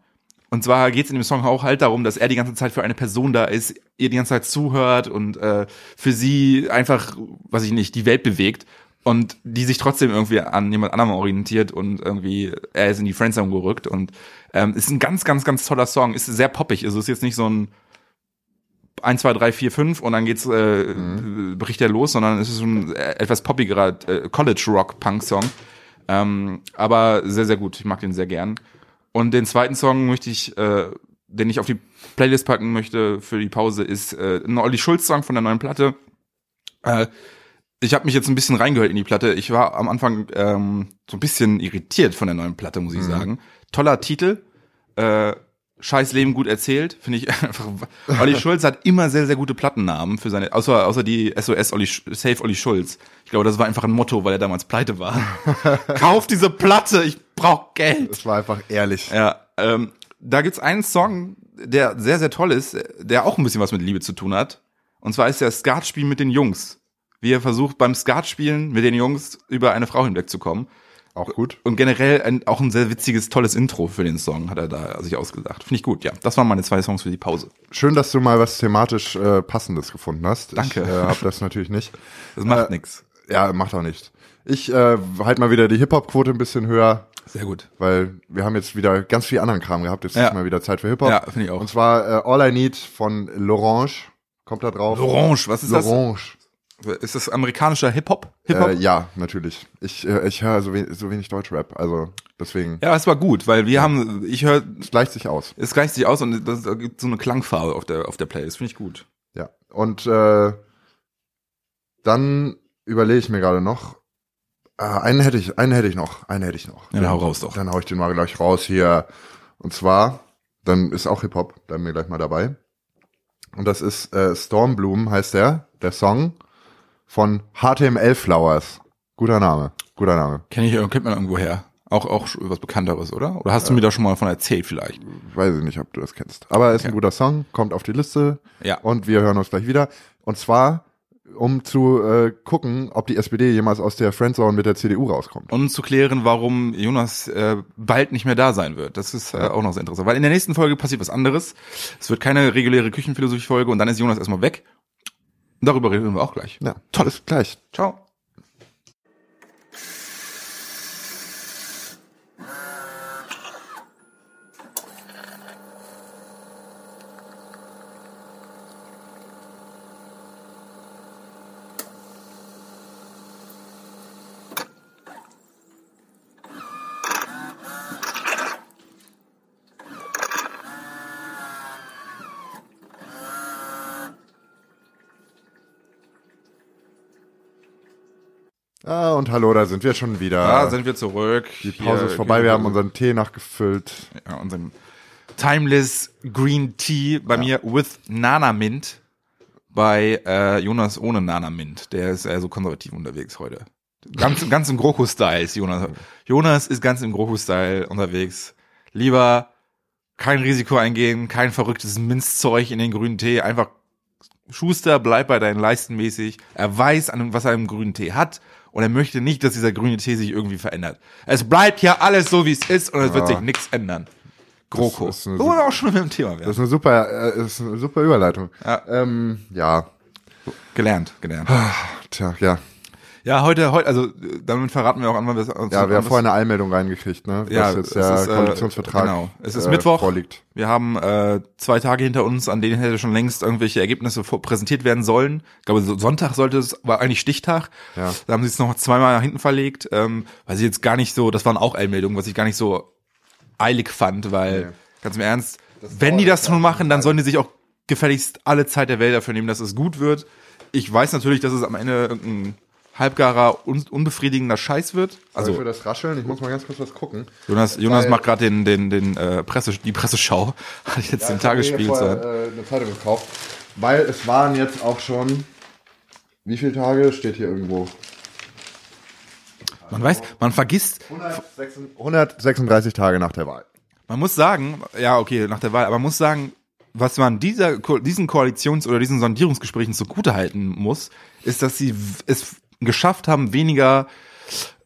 Und zwar geht es in dem Song auch halt darum, dass er die ganze Zeit für eine Person da ist, ihr die ganze Zeit zuhört und äh, für sie einfach, was ich nicht, die Welt bewegt und die sich trotzdem irgendwie an jemand anderem orientiert und irgendwie er ist in die Friendzone gerückt und ähm, ist ein ganz, ganz, ganz toller Song. Ist sehr poppig. Also ist jetzt nicht so ein 1, 2, 3, 4, 5 und dann geht's, äh, bricht er los, sondern es ist ein äh, etwas poppigerer äh, College-Rock-Punk-Song. Ähm, aber sehr, sehr gut. Ich mag den sehr gern. Und den zweiten Song möchte ich, äh, den ich auf die Playlist packen möchte für die Pause, ist äh, ein Olli Schulz-Song von der neuen Platte. Äh, ich habe mich jetzt ein bisschen reingehört in die Platte. Ich war am Anfang ähm, so ein bisschen irritiert von der neuen Platte, muss ich sagen. Toller Titel. Äh, Scheiß Leben gut erzählt, finde ich einfach. Olli Schulz hat immer sehr, sehr gute Plattennamen für seine, außer, außer die SOS Olli, Safe Olli Schulz. Ich glaube, das war einfach ein Motto, weil er damals pleite war. Kauf diese Platte, ich brauch Geld. Das war einfach ehrlich. Ja, ähm, da gibt's einen Song, der sehr, sehr toll ist, der auch ein bisschen was mit Liebe zu tun hat. Und zwar ist der Skatspiel mit den Jungs. Wie er versucht, beim Skatspielen mit den Jungs über eine Frau hinwegzukommen. Auch gut. Und generell ein, auch ein sehr witziges, tolles Intro für den Song hat er da sich ausgedacht. Finde ich gut, ja. Das waren meine zwei Songs für die Pause. Schön, dass du mal was thematisch äh, Passendes gefunden hast. Danke. Ich äh, habe das natürlich nicht. Das macht Äh, nix. Ja, macht auch nichts. Ich äh, halte mal wieder die Hip-Hop-Quote ein bisschen höher, Sehr gut. weil wir haben jetzt wieder ganz viel anderen Kram gehabt. Jetzt Ja. ist mal wieder Zeit für Hip-Hop. Ja, finde ich auch. Und zwar äh, All I Need von L'Orange. Kommt da drauf. Orange, was ist L'Orange. das? Ist das amerikanischer Hip-Hop? Hip-Hop? Äh, ja, natürlich. Ich, äh, ich höre so, we so wenig Deutschrap, also deswegen. ja, es war gut, weil wir haben, ich höre, Es gleicht sich aus. es gleicht sich aus und das, da gibt so eine Klangfarbe auf der, auf der Playlist. Finde ich gut. Ja. Und äh, dann überlege ich mir gerade noch. Äh, einen hätte ich, einen hätte ich noch, einen hätte ich noch. Ja, dann hau raus doch. Dann hau ich den mal gleich raus hier. Und zwar, dann ist auch Hip Hop, da bin ich gleich mal dabei. Und das ist äh, Stormbloom heißt der, der Song von HTML Flowers. Guter Name, guter Name. Kenn ich, kennt man irgendwo her. Auch, auch was Bekannteres, oder? Oder hast du mir da schon mal von erzählt vielleicht? Weiß ich nicht, ob du das kennst. Aber ist ein Okay. guter Song, kommt auf die Liste. Ja. Und wir hören uns gleich wieder. Und zwar, um zu äh, gucken, ob die SPD jemals aus der Friendzone mit der CDU rauskommt. Und zu klären, warum Jonas äh, bald nicht mehr da sein wird. Das ist äh, auch noch sehr interessant. Weil in der nächsten Folge passiert was anderes. Es wird keine reguläre Küchenphilosophie-Folge und dann ist Jonas erstmal weg. Darüber reden wir auch gleich. Ja, toll. Bis gleich. Ciao. Ah, und hallo, da sind wir schon wieder. Da sind wir zurück. die Pause ist vorbei, wir haben unseren Tee nachgefüllt. ja, unseren Timeless Green Tea bei mir with Nana Mint. Bei äh, Jonas ohne Nana Mint. Der ist eher so konservativ unterwegs heute. Ganz, ganz im Groku-Style ist Jonas. Jonas ist ganz im Groku-Style unterwegs. Lieber kein Risiko eingehen, kein verrücktes Minzzeug in den grünen Tee. Einfach Schuster, bleib bei deinen Leisten mäßig. Er weiß, was er im grünen Tee hat. Und er möchte nicht, dass dieser grüne Tee sich irgendwie verändert. Es bleibt hier alles so, wie es ist und es wird Ja. sich nichts ändern. GroKo. Das ist eine Wo wir auch schon mit dem Thema Das werden. ist eine super, äh, ist eine super Überleitung. Ja. Ähm, ja. Gelernt, gelernt. Tja, ja. Ja, heute, heute, also damit verraten wir auch wir uns Ja, wir haben was- vorhin eine Eilmeldung reingekriegt, ne? Ja, dass jetzt es der ist, äh, Koalitionsvertrag genau. Es ist äh, Mittwoch. vorliegt. Wir haben äh, zwei Tage hinter uns, an denen hätte schon längst irgendwelche Ergebnisse präsentiert werden sollen. Ich glaube, so Sonntag sollte es, war eigentlich Stichtag. Ja. Da haben sie es noch zweimal nach hinten verlegt, ähm, weil sie jetzt gar nicht so, das waren auch Eilmeldungen, was ich gar nicht so eilig fand, weil, Nee. ganz im Ernst, wenn die das schon machen, dann sollen die sich auch gefälligst alle Zeit der Welt dafür nehmen, dass es gut wird. Ich weiß natürlich, dass es am Ende irgendein halbgarer, un unbefriedigender Scheiß wird. Also Also für das Rascheln, ich muss mal ganz kurz was gucken. Jonas, Jonas macht gerade den, den, den äh, Presse, die Presseschau, hat jetzt den ich hab mir Tagesspiegel hier zu vorher, äh, eine Zeitung gekauft, weil es waren jetzt auch schon wie viele Tage steht hier irgendwo? Man weiß, man vergisst, 136, 136 Tage nach der Wahl. man muss sagen, ja, okay, nach der Wahl, aber man muss sagen, was man dieser, diesen Koalitions- oder diesen Sondierungsgesprächen zugute halten muss, ist, dass sie es geschafft haben, weniger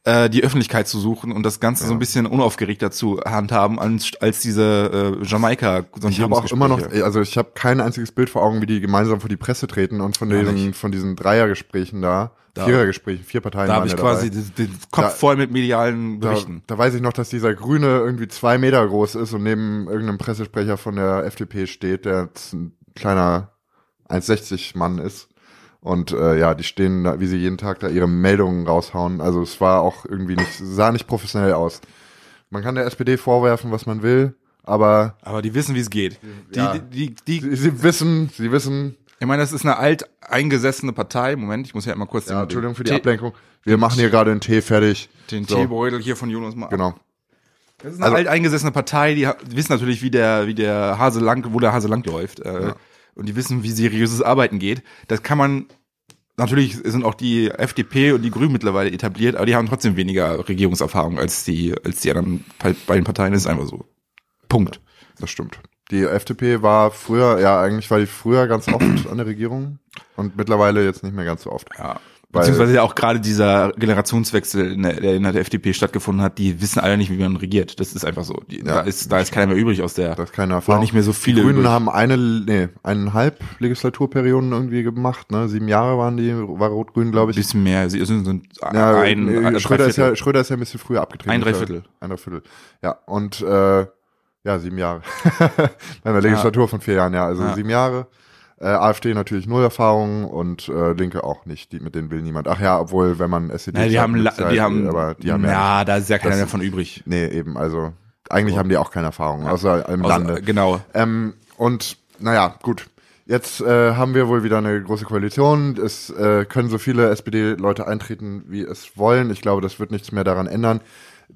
äh, die Öffentlichkeit zu suchen und das Ganze so ein bisschen unaufgeregter zu handhaben als, als diese äh, jamaika Ich habe auch immer noch, also ich habe kein einziges Bild vor Augen, wie die gemeinsam vor die Presse treten und von diesen, nicht. von diesen Dreiergesprächen da, Da- Vierergesprächen, vier Parteien Da habe ich ja quasi dabei. den, Kopf Da- voll mit medialen Da, Berichten. da weiß ich noch, dass dieser Grüne irgendwie zwei Meter groß ist und neben irgendeinem Pressesprecher von der FDP steht, der ein kleiner 1,60 Mann ist. Und äh, ja, die stehen da, wie sie jeden Tag da ihre Meldungen raushauen. Also es war auch irgendwie nicht, sah nicht professionell aus. Man kann der SPD vorwerfen, was man will, aber Aber die wissen, wie es geht. Die, Ja. die, die, die, sie, wissen, sie wissen, ich meine, das ist eine alt eingesessene Partei. Moment, ich muss ja immer kurz ja, den, Entschuldigung für die Tee- Ablenkung. Wir machen hier gerade einen Tee fertig. den So. Teebeutel hier von Jonas mal. Genau. Das ist eine Also- alteingesessene Partei, die wissen natürlich, wie der, wie der Hase lang, wo der Hase lang läuft. Äh, Und die wissen, wie seriöses Arbeiten geht. Das kann man, natürlich sind auch die FDP und die Grünen mittlerweile etabliert, aber die haben trotzdem weniger Regierungserfahrung als die, als die anderen beiden Parteien. Das ist einfach so. Punkt. Das stimmt. Die FDP war früher, ja, eigentlich war die früher ganz oft an der Regierung und mittlerweile jetzt nicht mehr ganz so oft. Ja. Beziehungsweise ja auch gerade dieser Generationswechsel, in der, der in der FDP stattgefunden hat, die wissen alle nicht, wie man regiert. Das ist einfach so. Die, da ist, da ist keiner mehr übrig aus der. Das ist keine Erfahrung. nicht mehr so viele Die Grünen übrig. haben eine, nee, eineinhalb Legislaturperioden irgendwie gemacht, ne? Sieben Jahre waren die, war Rot-Grün, glaube ich. bisschen mehr. Sie sind, sind Ja, ein, nee, ein Schröder, ist ja. Schröder ist ja ein bisschen früher abgetreten. Ein Dreiviertel. Ein Dreiviertel. Ja, und äh, ja, sieben Jahre. Bei einer Legislatur von vier Jahren, ja, also Ja. sieben Jahre. Äh, AfD natürlich null Erfahrung und äh, Linke auch nicht. Die, mit denen will niemand. Ach ja, obwohl, wenn man SED Ja, die haben, die haben, aber die haben ja, ja, da ist ja keiner von übrig. nee, eben, also eigentlich haben die auch keine Erfahrung, außer im Außer- Lande. Genau. Ähm, und naja, gut. Jetzt äh, haben wir wohl wieder eine große Koalition. Es äh, können so viele SPD-Leute eintreten, wie es wollen. Ich glaube, das wird nichts mehr daran ändern.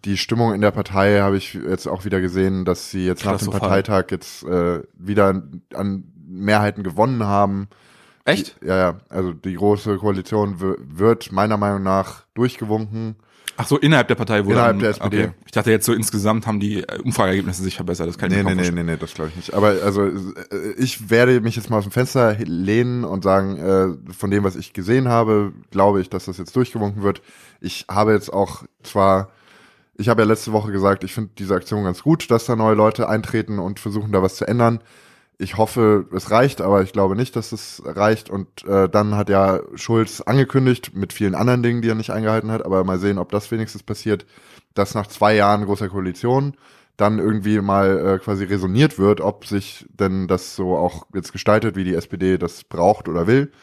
Die Stimmung in der Partei habe ich jetzt auch wieder gesehen, dass sie jetzt nach dem. Parteitag jetzt äh, wieder an Mehrheiten gewonnen haben. Echt? Ja, ja. Also die große Koalition wird meiner Meinung nach durchgewunken. Ach so, innerhalb der Partei wurde Innerhalb dann- der SPD. Okay. Ich dachte jetzt so insgesamt haben die äh, Umfrageergebnisse sich verbessert. Das kann ich Nee, mir nee, nee, nee, nee, das glaube ich nicht. Aber also äh, ich werde mich jetzt mal aus dem Fenster lehnen und sagen, äh, von dem, was ich gesehen habe, glaube ich, dass das jetzt durchgewunken wird. Ich habe jetzt auch zwar, ich habe ja letzte Woche gesagt, ich finde diese Aktion ganz gut, dass da neue Leute eintreten und versuchen da was zu ändern. Ich hoffe, es reicht, aber ich glaube nicht, dass es reicht. Und äh, dann hat ja Schulz angekündigt, mit vielen anderen Dingen, die er nicht eingehalten hat, aber mal sehen, ob das wenigstens passiert, dass nach zwei Jahren großer Koalition dann irgendwie mal äh, quasi resoniert wird, ob sich denn das so auch jetzt gestaltet, wie die SPD das braucht oder will.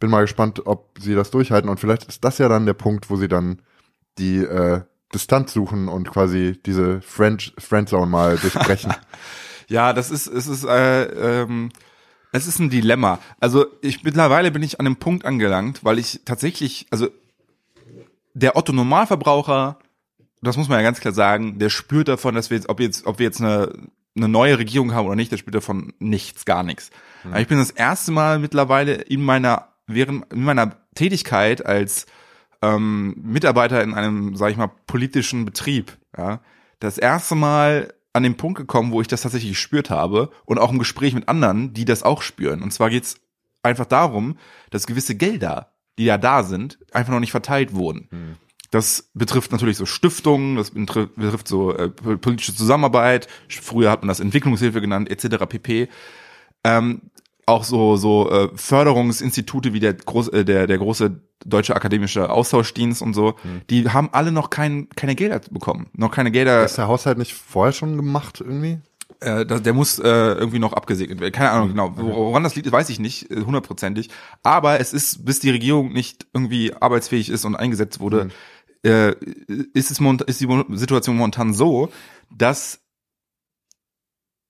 Bin mal gespannt, ob sie das durchhalten. Und vielleicht ist das ja dann der Punkt, wo sie dann die äh, Distanz suchen und quasi diese Friend Friendzone mal durchbrechen. Ja, das ist, es ist, äh, ähm, es ist ein Dilemma. Also ich mittlerweile bin ich an einem Punkt angelangt, weil ich tatsächlich, also der Otto Normalverbraucher, das muss man ja ganz klar sagen, der spürt davon, dass wir jetzt, ob jetzt, ob wir jetzt eine, eine neue Regierung haben oder nicht, der spürt davon nichts, gar nichts. Aber Ich bin das erste Mal mittlerweile in meiner, während in meiner Tätigkeit als ähm, Mitarbeiter in einem, sag ich mal, politischen Betrieb, ja, das erste Mal an den Punkt gekommen, wo ich das tatsächlich gespürt habe und auch im Gespräch mit anderen, die das auch spüren. Und zwar geht's einfach darum, dass gewisse Gelder, die ja da sind, einfach noch nicht verteilt wurden. Das betrifft natürlich so Stiftungen, das betri- betrifft so äh, po- politische Zusammenarbeit. Früher hat man das Entwicklungshilfe genannt, etc. pp. Ähm, auch so so äh, Förderungsinstitute wie der groß, äh, der der große deutsche akademische Austauschdienst und so, die haben alle noch kein, keine Gelder bekommen, noch keine Gelder. ist der Haushalt nicht vorher schon gemacht irgendwie? Äh, das, der muss äh, irgendwie noch abgesegnet werden. Keine Ahnung genau. Woran das liegt, weiß ich nicht, äh, hundertprozentig. Aber es ist, bis die Regierung nicht irgendwie arbeitsfähig ist und eingesetzt wurde, äh, ist es ist die Situation momentan so, dass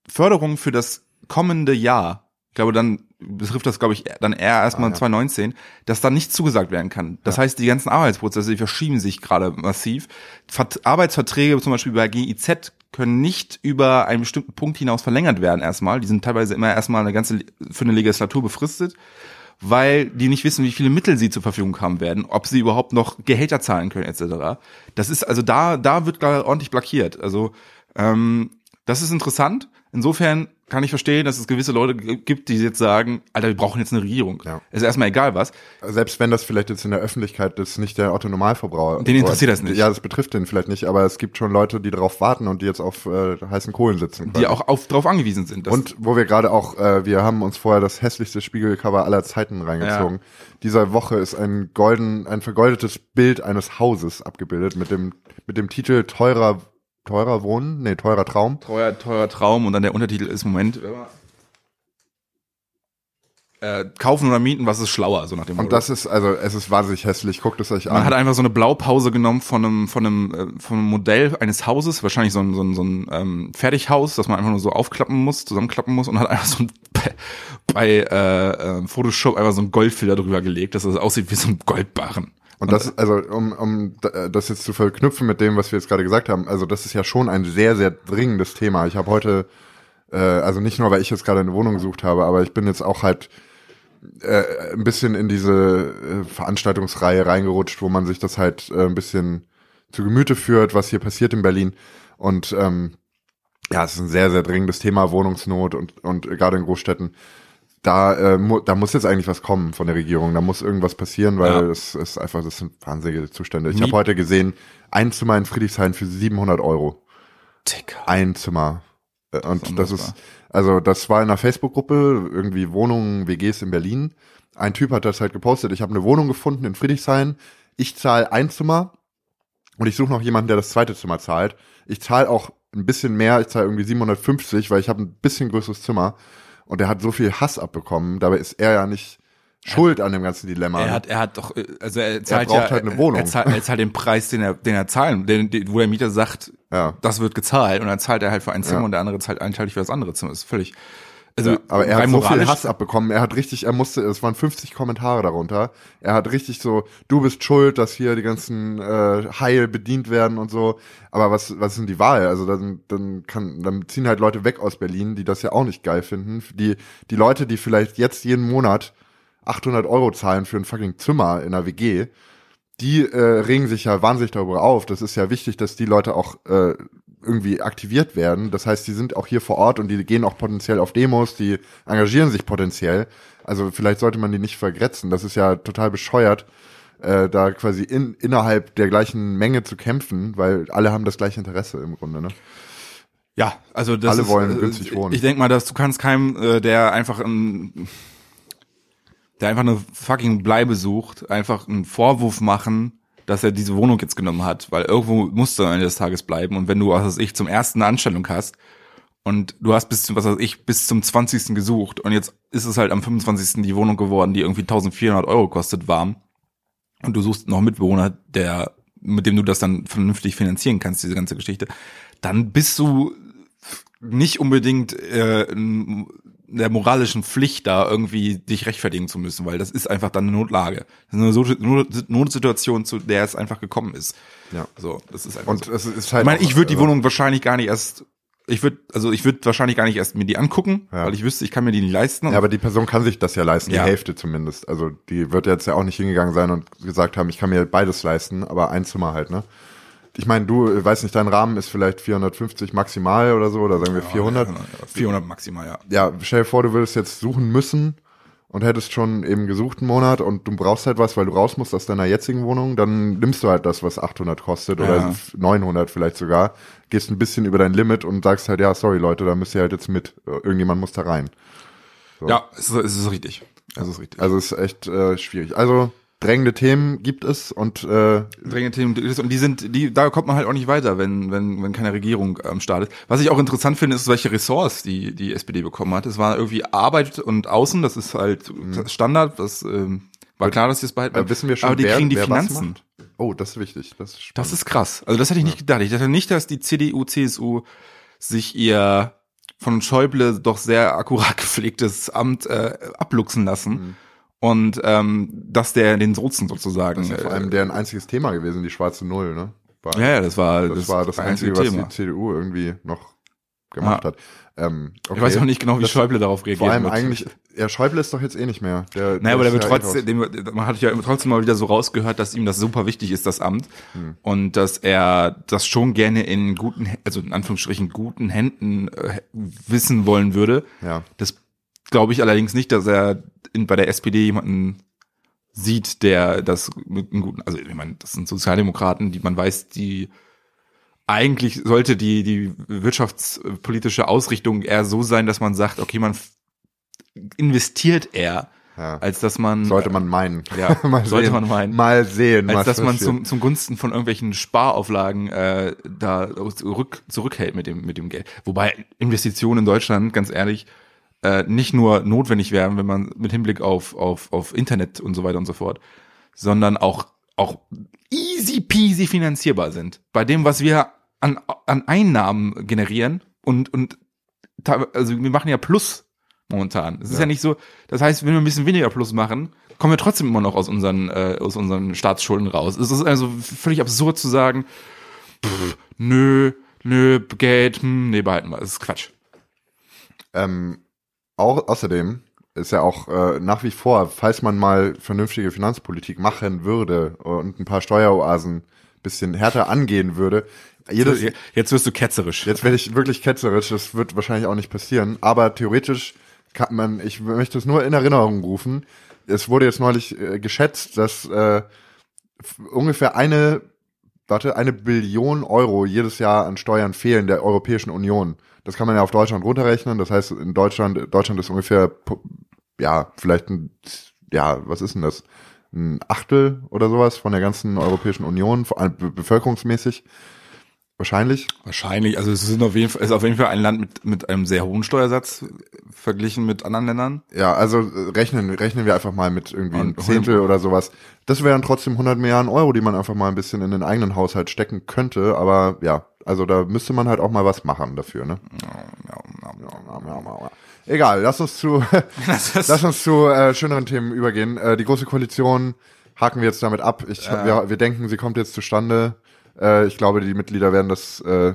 Förderung für das kommende Jahr, ich glaube, dann betrifft das, glaube ich, dann eher erstmal Ah, ja. 2019, dass da nicht zugesagt werden kann. Das heißt, die ganzen Arbeitsprozesse, die verschieben sich gerade massiv. Vert Arbeitsverträge zum Beispiel bei GIZ können nicht über einen bestimmten Punkt hinaus verlängert werden erstmal. Die sind teilweise immer erstmal eine ganze, für eine Legislatur befristet, weil die nicht wissen, wie viele Mittel sie zur Verfügung haben werden, ob sie überhaupt noch Gehälter zahlen können, etc. Das ist, also da, da wird gerade ordentlich blockiert. Also, ähm, das ist interessant. Insofern kann ich verstehen, dass es gewisse Leute gibt, die jetzt sagen, Alter, wir brauchen jetzt eine Regierung. Ja. Ist erstmal egal was. Selbst wenn das vielleicht jetzt in der Öffentlichkeit das ist nicht der Otto Normalverbraucher. Den interessiert das nicht. Ja, das betrifft den vielleicht nicht, aber es gibt schon Leute, die darauf warten und die jetzt auf äh, heißen Kohlen sitzen. Die auch auf, darauf angewiesen sind. Und wo wir gerade auch, äh, wir haben uns vorher das hässlichste Spiegelcover aller Zeiten reingezogen. Dieser Woche ist ein golden, ein vergoldetes Bild eines Hauses abgebildet mit dem, mit dem Titel teurer, teurer Wohnen, nee, teurer Traum. teuer, teurer Traum und dann der Untertitel ist Moment. Äh, kaufen oder mieten, was ist schlauer, so nach dem Und Motto. das ist, also, es ist wahnsinnig hässlich. Guckt es euch Man an. hat einfach so eine Blaupause genommen von einem, von einem, äh, von einem Modell eines Hauses, wahrscheinlich so ein, so ein, so ein ähm, Fertighaus, das man einfach nur so aufklappen muss, zusammenklappen muss und hat einfach so ein, bei, bei äh, äh, Photoshop einfach so ein Goldfilter drüber gelegt, dass das aussieht wie so ein Goldbarren. Und das, also um, um d- das jetzt zu verknüpfen mit dem, was wir jetzt gerade gesagt haben, also das ist ja schon ein sehr, sehr dringendes Thema. Ich habe heute, äh, also nicht nur, weil ich jetzt gerade eine Wohnung gesucht habe, aber ich bin jetzt auch halt äh, ein bisschen in diese äh, Veranstaltungsreihe reingerutscht, wo man sich das halt äh, ein bisschen zu Gemüte führt, was hier passiert in Berlin. Und ähm, ja, es ist ein sehr, sehr dringendes Thema, Wohnungsnot und, und äh, gerade in Großstädten. Da, äh, mu da muss jetzt eigentlich was kommen von der Regierung. Da muss irgendwas passieren, weil Ja. es ist einfach, das sind wahnsinnige Zustände. Ich habe heute gesehen, ein Zimmer in Friedrichshain für 700 Euro. Ticker. Ein Zimmer. Äh, Und das ist, also das war in einer Facebook-Gruppe, irgendwie Wohnungen, WGs in Berlin. Ein Typ hat das halt gepostet, ich habe eine Wohnung gefunden in Friedrichshain. Ich zahle ein Zimmer und ich suche noch jemanden, der das zweite Zimmer zahlt. Ich zahle auch ein bisschen mehr, ich zahle irgendwie 750, weil ich habe ein bisschen größeres Zimmer. Und er hat so viel Hass abbekommen, dabei ist er ja nicht schuld an dem ganzen Dilemma. Er hat, er hat doch, äh, also er zahlt braucht ja, halt eine Wohnung. Er zahlt, er zahlt den Preis, den er, den er zahlen, den, den, wo der Mieter sagt, Ja. das wird gezahlt und dann zahlt er halt für ein Zimmer Ja. und der andere zahlt einteilig für das andere Zimmer. Das ist völlig, also Ja, aber er hat so viel Hass abbekommen. Er hat richtig, er musste, es waren 50 Kommentare darunter. Er hat richtig so, du bist schuld, dass hier die ganzen äh, Heil bedient werden und so. Aber was, was ist denn die Wahl? Also dann, dann kann, dann ziehen halt Leute weg aus Berlin, die das ja auch nicht geil finden. Die, die Leute, die vielleicht jetzt jeden Monat 800 Euro zahlen für ein fucking Zimmer in einer WG, die äh, regen sich ja wahnsinnig darüber auf. Das ist ja wichtig, dass die Leute auch äh, irgendwie aktiviert werden. Das heißt, die sind auch hier vor Ort und die gehen auch potenziell auf Demos, die engagieren sich potenziell. Also vielleicht sollte man die nicht vergrätzen. Das ist ja total bescheuert, äh, da quasi in, innerhalb der gleichen Menge zu kämpfen, weil alle haben das gleiche Interesse im Grunde. Ne? Ja, also das Alle ist, wollen äh, günstig wohnen. Ich denke mal, dass du kannst keinem, äh, der einfach ein, der einfach eine fucking Bleibe sucht, einfach einen Vorwurf machen, dass er diese Wohnung jetzt genommen hat, weil irgendwo musst du am Ende des Tages bleiben und wenn du, was weiß ich, zum ersten eine Anstellung hast und du hast bis zum, was weiß ich, bis zum 20. gesucht und jetzt ist es halt am 25. die Wohnung geworden, die irgendwie 1400 Euro kostet, warm und du suchst noch Mitbewohner, der, mit dem du das dann vernünftig finanzieren kannst, diese ganze Geschichte, dann bist du nicht unbedingt äh, der moralischen Pflicht, da irgendwie dich rechtfertigen zu müssen, weil das ist einfach dann eine Notlage. Das ist eine Notsituation, zu der es einfach gekommen ist. Ja. So, das ist einfach Und so. es ist halt. Ich meine, ich würde die äh, Wohnung wahrscheinlich gar nicht erst, ich würde, also ich würde wahrscheinlich gar nicht erst mir die angucken, Ja. weil ich wüsste, ich kann mir die nicht leisten. Ja, aber die Person kann sich das ja leisten, Ja. die Hälfte zumindest. Also die wird jetzt ja auch nicht hingegangen sein und gesagt haben, ich kann mir beides leisten, aber ein Zimmer halt, ne? Ich meine, du, äh, weiß nicht, dein Rahmen ist vielleicht 450 maximal oder so, oder sagen wir 400. 400 maximal, ja. Ja, stell dir vor, du würdest jetzt suchen müssen und hättest schon eben gesucht einen Monat und du brauchst halt was, weil du raus musst aus deiner jetzigen Wohnung, dann nimmst du halt das, was 800 kostet oder Ja. 900 vielleicht sogar, gehst ein bisschen über dein Limit und sagst halt, ja, sorry Leute, da müsst ihr halt jetzt mit, irgendjemand muss da rein. Ja, es ist, es ist richtig. Es ist richtig. Also es ist echt äh, schwierig. Also drängende Themen gibt es und äh, drängende Themen und die sind die da kommt man halt auch nicht weiter wenn wenn wenn keine Regierung am Start ist was ich auch interessant finde ist welche Ressorts die die SPD bekommen hat es war irgendwie Arbeit und Außen das ist halt Standard das ähm, war klar dass sie es behalten äh, wissen wir schon, aber die wer, kriegen die Finanzen? Oh, das ist wichtig. Das ist spannend. das ist krass also das hätte ich nicht gedacht ich dachte nicht dass die CDU CSU sich ihr von Schäuble doch sehr akkurat gepflegtes Amt äh, abluchsen lassen Mhm. Und ähm, dass der den Sozen sozusagen das ist ja vor äh, allem deren einziges Thema gewesen, die schwarze Null, ne? War, ja, ja, das war das, war das Einzige, einzige was die CDU irgendwie noch gemacht Ja. hat. Ähm, okay. Ich weiß auch nicht genau, wie Das- Schäuble darauf reagiert. Vor allem wird. eigentlich, ja, Schäuble ist doch jetzt eh nicht mehr. Der, Naja, aber der wird ja eh trotzdem, dem, man hat ja trotzdem mal wieder so rausgehört, dass ihm das super wichtig ist, das Amt. Hm. Und dass er das schon gerne in guten, also in Anführungsstrichen guten Händen äh, wissen wollen würde. Ja. Das glaube ich allerdings nicht, dass er in, bei der SPD jemanden sieht, der das mit einem guten, also ich meine, das sind Sozialdemokraten, die man weiß, die eigentlich sollte die, die wirtschaftspolitische Ausrichtung eher so sein, dass man sagt, okay, man investiert eher, Ja. als dass man Sollte man meinen. Ja, mal sollte sehen. man meinen. Mal sehen. als was dass man zum, zum Gunsten von irgendwelchen Sparauflagen äh, da zurück, zurückhält mit dem, mit dem Geld. Wobei Investitionen in Deutschland, ganz ehrlich, äh, nicht nur notwendig wären, wenn man mit Hinblick auf, auf, auf Internet und so weiter und so fort, sondern auch, auch easy peasy finanzierbar sind. Bei dem, was wir an, an Einnahmen generieren und, und also wir machen ja Plus momentan. Es ist ja. Ja. nicht so, das heißt, wenn wir ein bisschen weniger Plus machen, kommen wir trotzdem immer noch aus unseren, äh, aus unseren Staatsschulden raus. Es ist also völlig absurd zu sagen, pff, nö, nö, Geld, hm, nee, behalten wir. Das ist Quatsch. Ähm, auch, außerdem ist ja auch äh, nach wie vor, falls man mal vernünftige Finanzpolitik machen würde und ein paar Steueroasen bisschen härter angehen würde, jedes, Jetzt wirst du ketzerisch. Jetzt werde ich wirklich ketzerisch, das wird wahrscheinlich auch nicht passieren, aber theoretisch kann man, ich möchte es nur in Erinnerung rufen, es wurde jetzt neulich äh, geschätzt, dass äh, ungefähr eine, warte, eine Billion Euro jedes Jahr an Steuern fehlen der Europäischen Union. Das kann man ja auf Deutschland runterrechnen, das heißt in Deutschland, Deutschland ist ungefähr, ja, vielleicht ein, ja, was ist denn das? Ein Achtel oder sowas von der ganzen Europäischen Union, vor allem be- bevölkerungsmäßig. Wahrscheinlich. Wahrscheinlich, also es sind auf jeden Fall, ist auf jeden Fall ein Land mit, mit einem sehr hohen Steuersatz verglichen mit anderen Ländern. Ja, also äh, rechnen, rechnen wir einfach mal mit irgendwie ein Zehntel oder sowas. Das wären trotzdem 100 Milliarden Euro, die man einfach mal ein bisschen in den eigenen Haushalt stecken könnte. Aber ja, also da müsste man halt auch mal was machen dafür, ne? Egal, lass uns zu, lass uns zu äh, schöneren Themen übergehen. Äh, die große Koalition haken wir jetzt damit ab. Ich, wir, wir denken, sie kommt jetzt zustande. Äh, ich glaube, die Mitglieder werden das äh,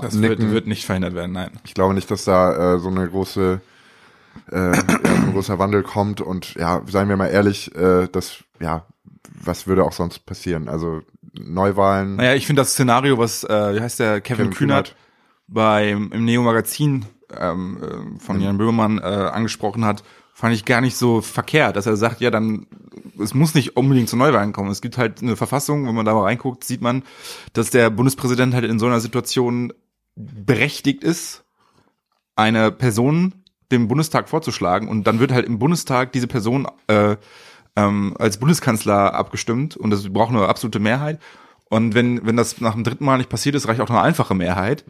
Das wird, abnicken. wird nicht verhindert werden, nein. Ich glaube nicht, dass da äh, so eine große, äh, ja, so ein großer Wandel kommt. Und ja, seien wir mal ehrlich, äh, das, ja, was würde auch sonst passieren? Also Neuwahlen. Naja, ich finde das Szenario, was, äh, wie heißt der, Kevin, Kevin Kühnert, Kühnert. beim im Neo-Magazin ähm, äh, von Jan Böhmermann äh, angesprochen hat, fand ich gar nicht so verkehrt, dass er sagt, ja, dann, es muss nicht unbedingt zu Neuwahlen kommen. Es gibt halt eine Verfassung, wenn man da mal reinguckt, sieht man, dass der Bundespräsident halt in so einer Situation berechtigt ist, eine Person dem Bundestag vorzuschlagen und dann wird halt im Bundestag diese Person äh, ähm, als Bundeskanzler abgestimmt und das braucht eine absolute Mehrheit. Und wenn, wenn das nach dem dritten Mal nicht passiert ist, reicht auch eine einfache Mehrheit,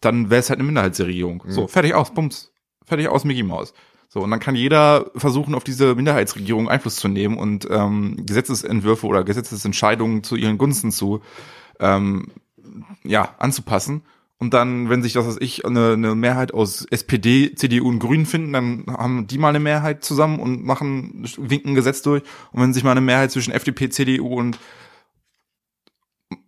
dann wäre es halt eine Minderheitsregierung. So, fertig aus, bums. Fertig aus, Mickey Maus. So, und dann kann jeder versuchen, auf diese Minderheitsregierung Einfluss zu nehmen und ähm, Gesetzesentwürfe oder Gesetzesentscheidungen zu ihren Gunsten zu ähm, ja, anzupassen. Und dann, wenn sich das, was ich, eine, eine Mehrheit aus SPD, CDU und Grünen finden, dann haben die mal eine Mehrheit zusammen und machen, winken Gesetz durch. Und wenn sich mal eine Mehrheit zwischen FDP, CDU und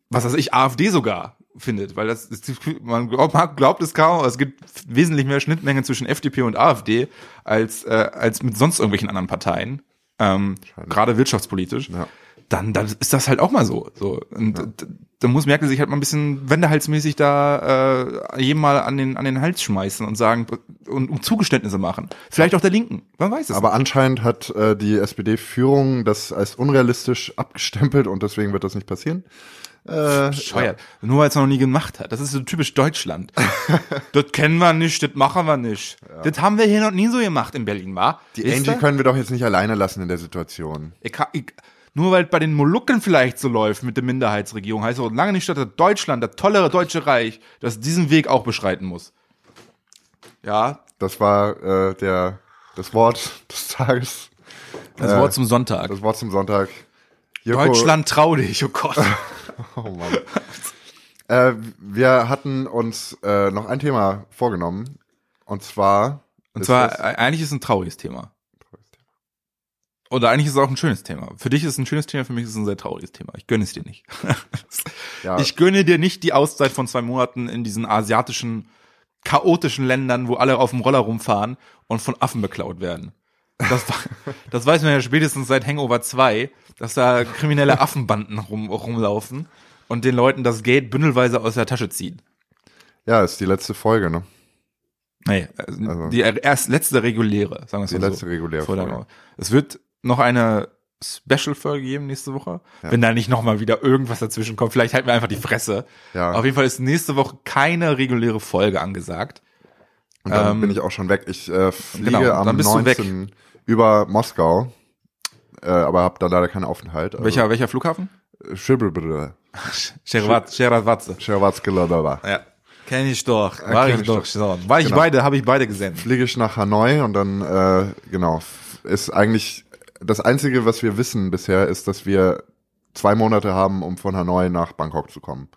was weiß ich, AfD sogar findet, weil das ist, man glaubt, es kaum, aber es gibt wesentlich mehr Schnittmengen zwischen FDP und AfD als äh, als mit sonst irgendwelchen anderen Parteien, ähm, gerade wirtschaftspolitisch. Ja. Dann, dann ist das halt auch mal so. so. Und d- da muss Merkel sich halt mal ein bisschen wendehalsmäßig da äh, jedem mal an den an den Hals schmeißen und sagen und um Zugeständnisse machen. Vielleicht auch der Linken. Man weiß es. Aber anscheinend hat äh, die SPD-Führung das als unrealistisch abgestempelt und deswegen wird das nicht passieren. Äh, bescheuert. Nur weil es noch nie gemacht hat. Das ist so typisch Deutschland. das kennen wir nicht, das machen wir nicht. Das haben wir hier noch nie so gemacht in Berlin, war? Die Angie können wir doch jetzt nicht alleine lassen in der Situation. ich, ich, nur weil es bei den Molukken vielleicht so läuft mit der Minderheitsregierung, heißt auch lange nicht, dass das Deutschland, das tollere Deutsche Reich, das diesen Weg auch beschreiten muss. Ja, Das war äh, der das Wort des Tages. das Äh, Wort zum Sonntag. Das Wort zum Sonntag. Joko- Deutschland trau dich, oh Gott. Oh Mann. äh, wir hatten uns äh, noch ein Thema vorgenommen. Und zwar. Und zwar, äh, eigentlich ist es ein trauriges Thema. Oder eigentlich ist es auch ein schönes Thema. Für dich ist es ein schönes Thema, für mich ist es ein sehr trauriges Thema. Ich gönne es dir nicht. ja, Ich gönne dir nicht die Auszeit von zwei Monaten in diesen asiatischen, chaotischen Ländern, wo alle auf dem Roller rumfahren und von Affen beklaut werden. Das, das weiß man ja spätestens seit Hangover 2, dass da kriminelle Affenbanden rum, rumlaufen und den Leuten das Geld bündelweise aus der Tasche ziehen. ja, ist die letzte Folge, ne? Nee, also die erst letzte reguläre, sagen wir es Die mal letzte so. reguläre Vor der- Folge. Es wird noch eine Special-Folge geben nächste Woche, wenn da nicht noch mal wieder irgendwas dazwischen kommt. Vielleicht halten wir einfach die Fresse. Ja. Auf jeden Fall ist nächste Woche keine reguläre Folge angesagt. Und dann Ähm, bin ich auch schon weg. Ich äh, fliege genau, am dann bist du 19. über Moskau. Äh, aber habe da leider keinen Aufenthalt. Also, Welcher, welcher Flughafen? Schibelbrille. Sherat, Sheratwatze. Scherwatzgeladaba. Ja. Kenn ich doch. War kenn ich ich doch schon. War ich Genau. beide, habe ich beide gesendet. Fliege ich nach Hanoi und dann, äh, genau, ist eigentlich das Einzige, was wir wissen bisher, ist, dass wir zwei Monate haben, um von Hanoi nach Bangkok zu kommen.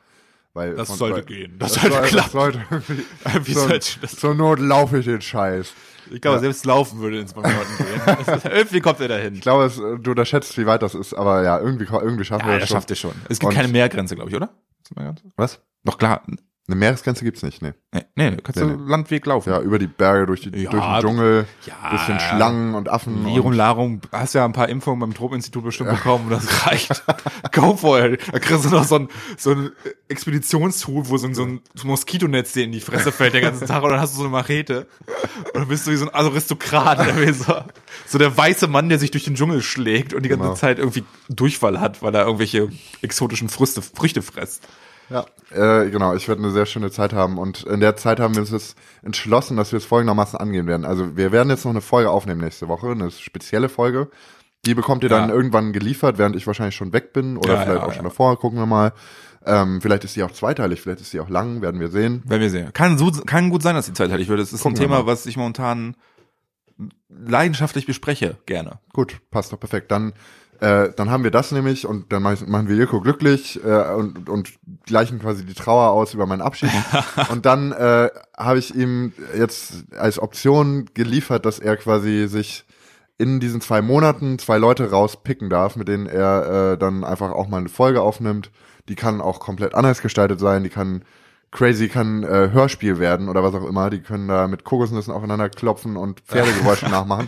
Weil Das sollte weil, gehen. Das sollte soll- klappen. sollte irgendwie- Wie sollte das- zur Not laufe ich den Scheiß. Ich glaube, selbst laufen würde in zwei Monaten gehen. Irgendwie kommt er dahin. Ich glaube, es, du unterschätzt, wie weit das ist, aber ja, irgendwie, irgendwie schaffen Ja, wir das das schon. schafft er schon. Es gibt Und- keine Meergrenze, glaube ich, oder? Was? Doch klar. Eine Meeresgrenze gibt's nicht, nee. Nee, nee, du kannst Nee, du Landweg laufen. Ja, über die Berge, durch, die, Ja, durch den Dschungel, ja. bisschen Schlangen und Affen. Virum und, Larum, hast ja ein paar Impfungen beim Tropeninstitut bestimmt bekommen und das reicht. Go for it. Da kriegst du noch so ein, so ein Expeditionstool, wo so ein, so ein Moskitonetz dir in die Fresse fällt den ganzen Tag und dann hast du so eine Machete. Und dann bist du wie so ein Aristokrat, irgendwie so, so der weiße Mann, der sich durch den Dschungel schlägt und die ganze Genau. Zeit irgendwie Durchfall hat, weil er irgendwelche exotischen Früchte, Früchte frisst. Ja, äh, genau, ich werde eine sehr schöne Zeit haben und in der Zeit haben wir uns entschlossen, dass wir es folgendermaßen angehen werden. Also wir werden jetzt noch eine Folge aufnehmen nächste Woche, eine spezielle Folge. Die bekommt ihr dann Ja. irgendwann geliefert, während ich wahrscheinlich schon weg bin oder Ja, vielleicht ja, auch schon davor, gucken wir mal. Ähm, vielleicht ist die auch zweiteilig, vielleicht ist die auch lang, werden wir sehen. Werden wir sehen. Kann, so, kann gut sein, dass hätte. Ich würde, es ist Gucken ein Thema, was ich momentan leidenschaftlich bespreche, gerne. Gut, passt doch perfekt. Dann, äh, dann haben wir das nämlich und dann machen wir Jirko glücklich äh, und, und gleichen quasi die Trauer aus über meinen Abschied. und dann äh, habe ich ihm jetzt als Option geliefert, dass er quasi sich in diesen zwei Monaten zwei Leute rauspicken darf, mit denen er äh, dann einfach auch mal eine Folge aufnimmt. Die kann auch komplett anders gestaltet sein, die kann crazy, kann äh, Hörspiel werden oder was auch immer. Die können da mit Kokosnüssen aufeinander klopfen und Pferdegeräusche nachmachen.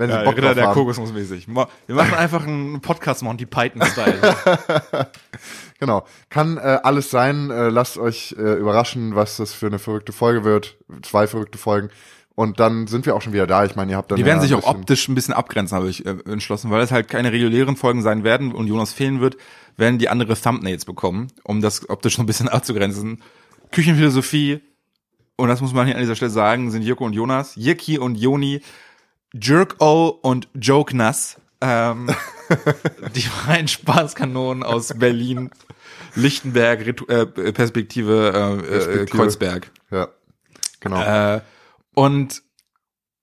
Wenn sie Ja, Bock Ritter der haben. Kokosnuss-mäßig. Mo- Wir machen einfach einen Podcast Monty Python-Style. Genau. Kann äh, alles sein. Äh, lasst euch äh, überraschen, was das für eine verrückte Folge wird. Zwei verrückte Folgen. Und dann sind wir auch schon wieder da. Ich meine, ihr habt dann Die ja werden sich ein auch optisch ein bisschen abgrenzen, habe ich äh, entschlossen, weil es halt keine regulären Folgen sein werden und Jonas fehlen wird, werden die andere Thumbnails bekommen, um das optisch so ein bisschen abzugrenzen. Küchenphilosophie, und das muss man hier an dieser Stelle sagen, sind Jirko und Jonas, Jirki und Joni, Jerk-O und Joke Nass, ähm, die freien Spaßkanonen aus Berlin, Lichtenberg, Ritu äh, Perspektive, äh, äh, Perspektive. Kreuzberg. Ja. Genau. Äh, und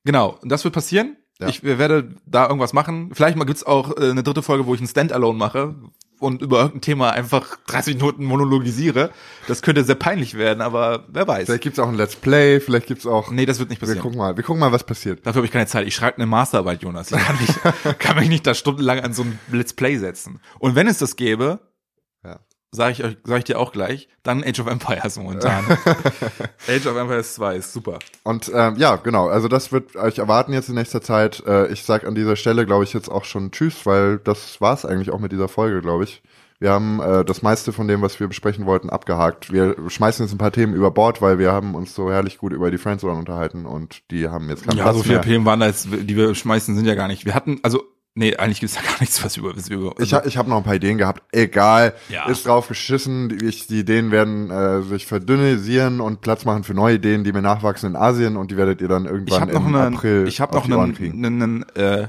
genau, das wird passieren. Ja. Ich werde da irgendwas machen. Vielleicht mal gibt's auch äh, eine dritte Folge, wo ich ein Standalone mache und über irgendein Thema einfach 30 Minuten monologisiere. Das könnte sehr peinlich werden, aber wer weiß. vielleicht gibt's auch ein Let's Play. Vielleicht gibt's auch. Nee, das wird nicht wir passieren. gucken mal. Wir gucken mal, was passiert. Dafür habe ich keine Zeit. Ich schreibe eine Masterarbeit, Jonas. Ich kann, nicht, kann mich nicht da stundenlang an so ein Let's Play setzen. Und wenn es das gäbe. Sage ich euch, sage ich dir auch gleich, dann Age of Empires momentan. Age of Empires 2 ist super. Und ähm, ja, genau. Also das wird euch erwarten jetzt in nächster Zeit. Äh, ich sag an dieser Stelle, glaube ich, jetzt auch schon Tschüss, weil das war's eigentlich auch mit dieser Folge, glaube ich. Wir haben äh, das meiste von dem, was wir besprechen wollten, abgehakt. Wir schmeißen jetzt ein paar Themen über Bord, weil wir haben uns so herrlich gut über die Friendzone unterhalten und die haben jetzt keinen Ja, Platz so viele mehr. Themen waren da jetzt, die wir schmeißen, sind ja gar nicht. Wir hatten, also, nee, eigentlich gibt's ja gar nichts, was über, was wir über. Ich, ha- ich habe noch ein paar Ideen gehabt. Egal, Ja. ist drauf geschissen. Die, ich, die Ideen werden äh, sich verdünnisieren und Platz machen für neue Ideen, die mir nachwachsen in Asien und die werdet ihr dann ich irgendwann noch im einen, April ich habe noch einen, einen, einen, äh,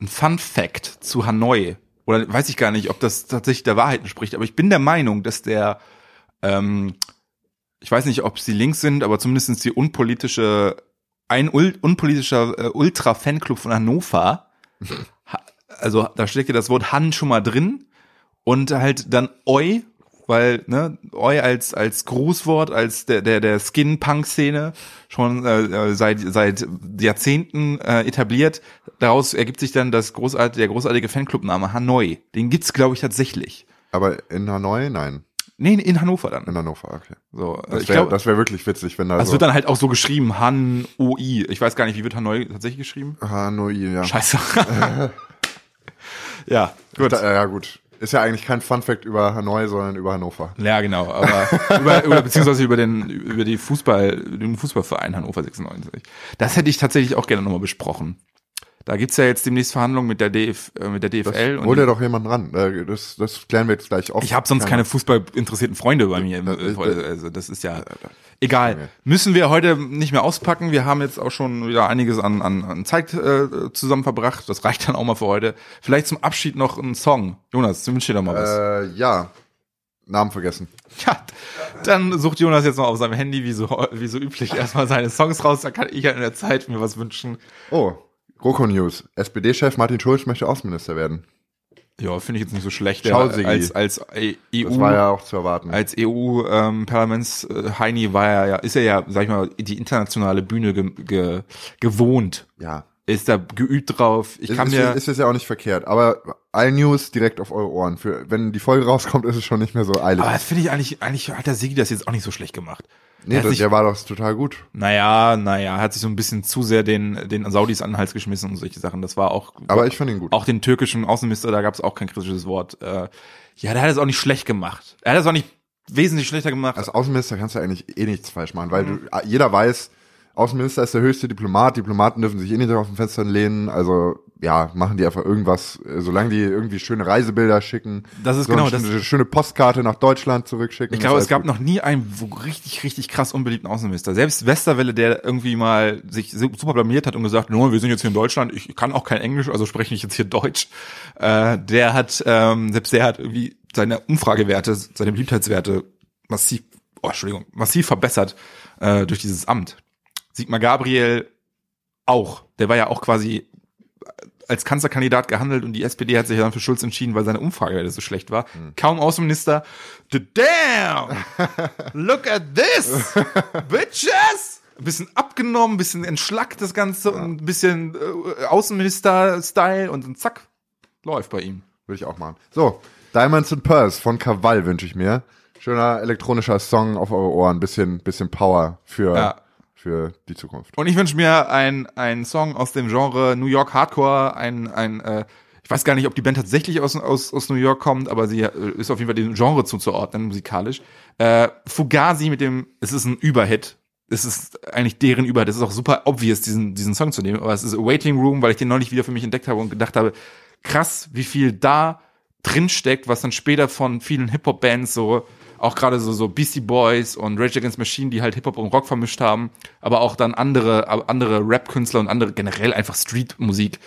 einen Fun Fact zu Hanoi. Oder weiß ich gar nicht, ob das tatsächlich der Wahrheit entspricht, aber ich bin der Meinung, dass der, ähm, ich weiß nicht, ob sie links sind, aber zumindest die unpolitische, ein ul, unpolitischer äh, Ultra-Fanclub von Hannover, ha- also da steckt ja das Wort Han schon mal drin und halt dann Oi, weil ne Oi als als Grußwort als der der der Skin Punk Szene schon äh, äh, seit seit Jahrzehnten äh, etabliert. Daraus ergibt sich dann das großartige der großartige Fanclubname Hanoi. Den gibt's glaube ich tatsächlich. Aber in Hanoi? Nein, Nee, in Hannover dann. in Hannover, okay. So, Das ich wäre glaube, das wär wirklich witzig, wenn da das so wird dann halt auch so geschrieben Han O I. Ich weiß gar nicht, wie wird Hanoi tatsächlich geschrieben? Hanoi, ja. Scheiße. ja, gut. Da, ja, gut. Ist ja eigentlich kein Funfact über Hanoi, sondern über Hannover. Ja, genau, aber über, über beziehungsweise über den über die Fußball den Fußballverein Hannover 96. Das hätte ich tatsächlich auch gerne nochmal besprochen. Da gibt's ja jetzt demnächst Verhandlungen mit der DF, äh, mit der Das DFL hol dir und doch jemanden ran. Äh, Das, das klären wir jetzt gleich auf. ich habe sonst keine fußballinteressierten Freunde bei mir. Das ist- Also das ist ja egal. Müssen wir heute nicht mehr auspacken. Wir haben jetzt auch schon wieder einiges an, an, an Zeit äh, zusammen verbracht. Das reicht dann auch mal für heute. Vielleicht zum Abschied noch ein Song. Jonas, wünsch dir doch mal was. Äh, ja. Namen vergessen. Ja, dann sucht Jonas jetzt noch auf seinem Handy, wie so, wie so üblich, erstmal seine Songs raus. Da kann ich ja in der Zeit mir was wünschen. Oh, GroKo News. SPD-Chef Martin Schulz möchte Außenminister werden. Ja, finde ich jetzt nicht so schlecht. Schau, Sigi. als, als E- Das EU, war ja auch zu erwarten. als EU-Parlaments-Heini war er ja, ist er ja, sag ich mal, die internationale Bühne ge, ge, gewohnt. ja. Ist da geübt drauf. Ich Ist, kann ist, mir, ist jetzt ja auch nicht verkehrt. Aber all News direkt auf eure Ohren. Für, wenn die Folge rauskommt, ist es schon nicht mehr so eilig. aber das finde ich eigentlich, eigentlich hat der Sigi das jetzt auch nicht so schlecht gemacht. Nee, das, sich- der war doch total gut. Naja, naja, hat sich so ein bisschen zu sehr den, den Saudis an den Hals geschmissen und solche Sachen. Das war auch, Aber ich fand ihn gut. auch den türkischen Außenminister, da gab es auch kein kritisches Wort. Äh, ja, der hat es auch nicht schlecht gemacht. Er hat es auch nicht wesentlich schlechter gemacht. Als Außenminister kannst du eigentlich eh nichts falsch machen, weil du, jeder weiß, Außenminister ist der höchste Diplomat, Diplomaten dürfen sich eh nicht auf den Fenstern lehnen, also ja, machen die einfach irgendwas, äh, solange die irgendwie schöne Reisebilder schicken. Das ist so genau eine das- schöne, schöne Postkarte nach Deutschland zurückschicken. ich glaube, es gab gut. noch nie einen so richtig, richtig krass unbeliebten Außenminister. Selbst Westerwelle, der irgendwie mal sich su- super blamiert hat und gesagt, no, wir sind jetzt hier in Deutschland, ich kann auch kein Englisch, also spreche ich jetzt hier Deutsch. Äh, der hat, ähm, selbst der hat irgendwie seine Umfragewerte, seine Beliebtheitswerte massiv, oh, Entschuldigung, massiv verbessert äh, durch dieses Amt. Sigmar Gabriel auch. Der war ja auch quasi als Kanzlerkandidat gehandelt und die SPD hat sich dann für Schulz entschieden, weil seine Umfragewerte so schlecht war. Kaum Außenminister. Damn! Look at this! Bitches! Ein bisschen abgenommen, ein bisschen entschlackt das Ganze und ein bisschen äh, Außenminister-Style und dann zack, läuft bei ihm. Würde ich auch machen. So, Diamonds and Pearls von Krawall wünsche ich mir. Schöner elektronischer Song auf eure Ohren, bisschen, bisschen Power für, Ja. Für die Zukunft. Und ich wünsche mir ein ein Song aus dem Genre New York Hardcore, ein ein äh, ich weiß gar nicht, ob die Band tatsächlich aus, aus, aus New York kommt, aber sie äh, ist auf jeden Fall dem Genre zuzuordnen, musikalisch. Äh, Fugazi mit dem, es ist ein Überhit. Es ist eigentlich deren Überhit. Es ist auch super obvious, diesen, diesen Song zu nehmen. Aber es ist Waiting Room, weil ich den neulich wieder für mich entdeckt habe und gedacht habe, krass, wie viel da drin steckt, was dann später von vielen Hip-Hop-Bands so, auch gerade so, so Beastie Boys und Rage Against Machine, die halt Hip-Hop und Rock vermischt haben, aber auch dann andere, andere Rap-Künstler und andere generell einfach Street-Musik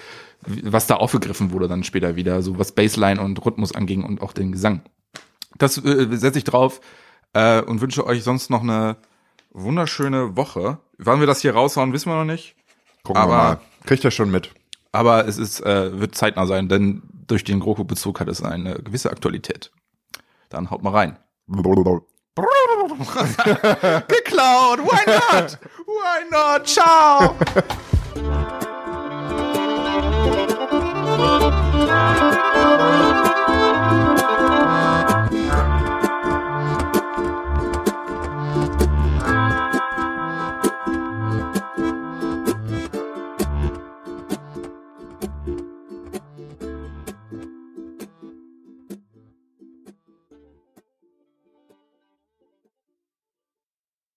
was da aufgegriffen wurde dann später wieder, so was Bassline und Rhythmus anging und auch den Gesang. Das äh, setze ich drauf äh, und wünsche euch sonst noch eine wunderschöne Woche. Wann wir das hier raushauen, wissen wir noch nicht. Gucken Aber- wir mal. Kriegt ihr schon mit. Aber es ist, äh, wird zeitnah sein, denn durch den GroKo-Bezug hat es eine gewisse Aktualität. Dann haut mal rein. Geklaut, why not? Why not? Ciao!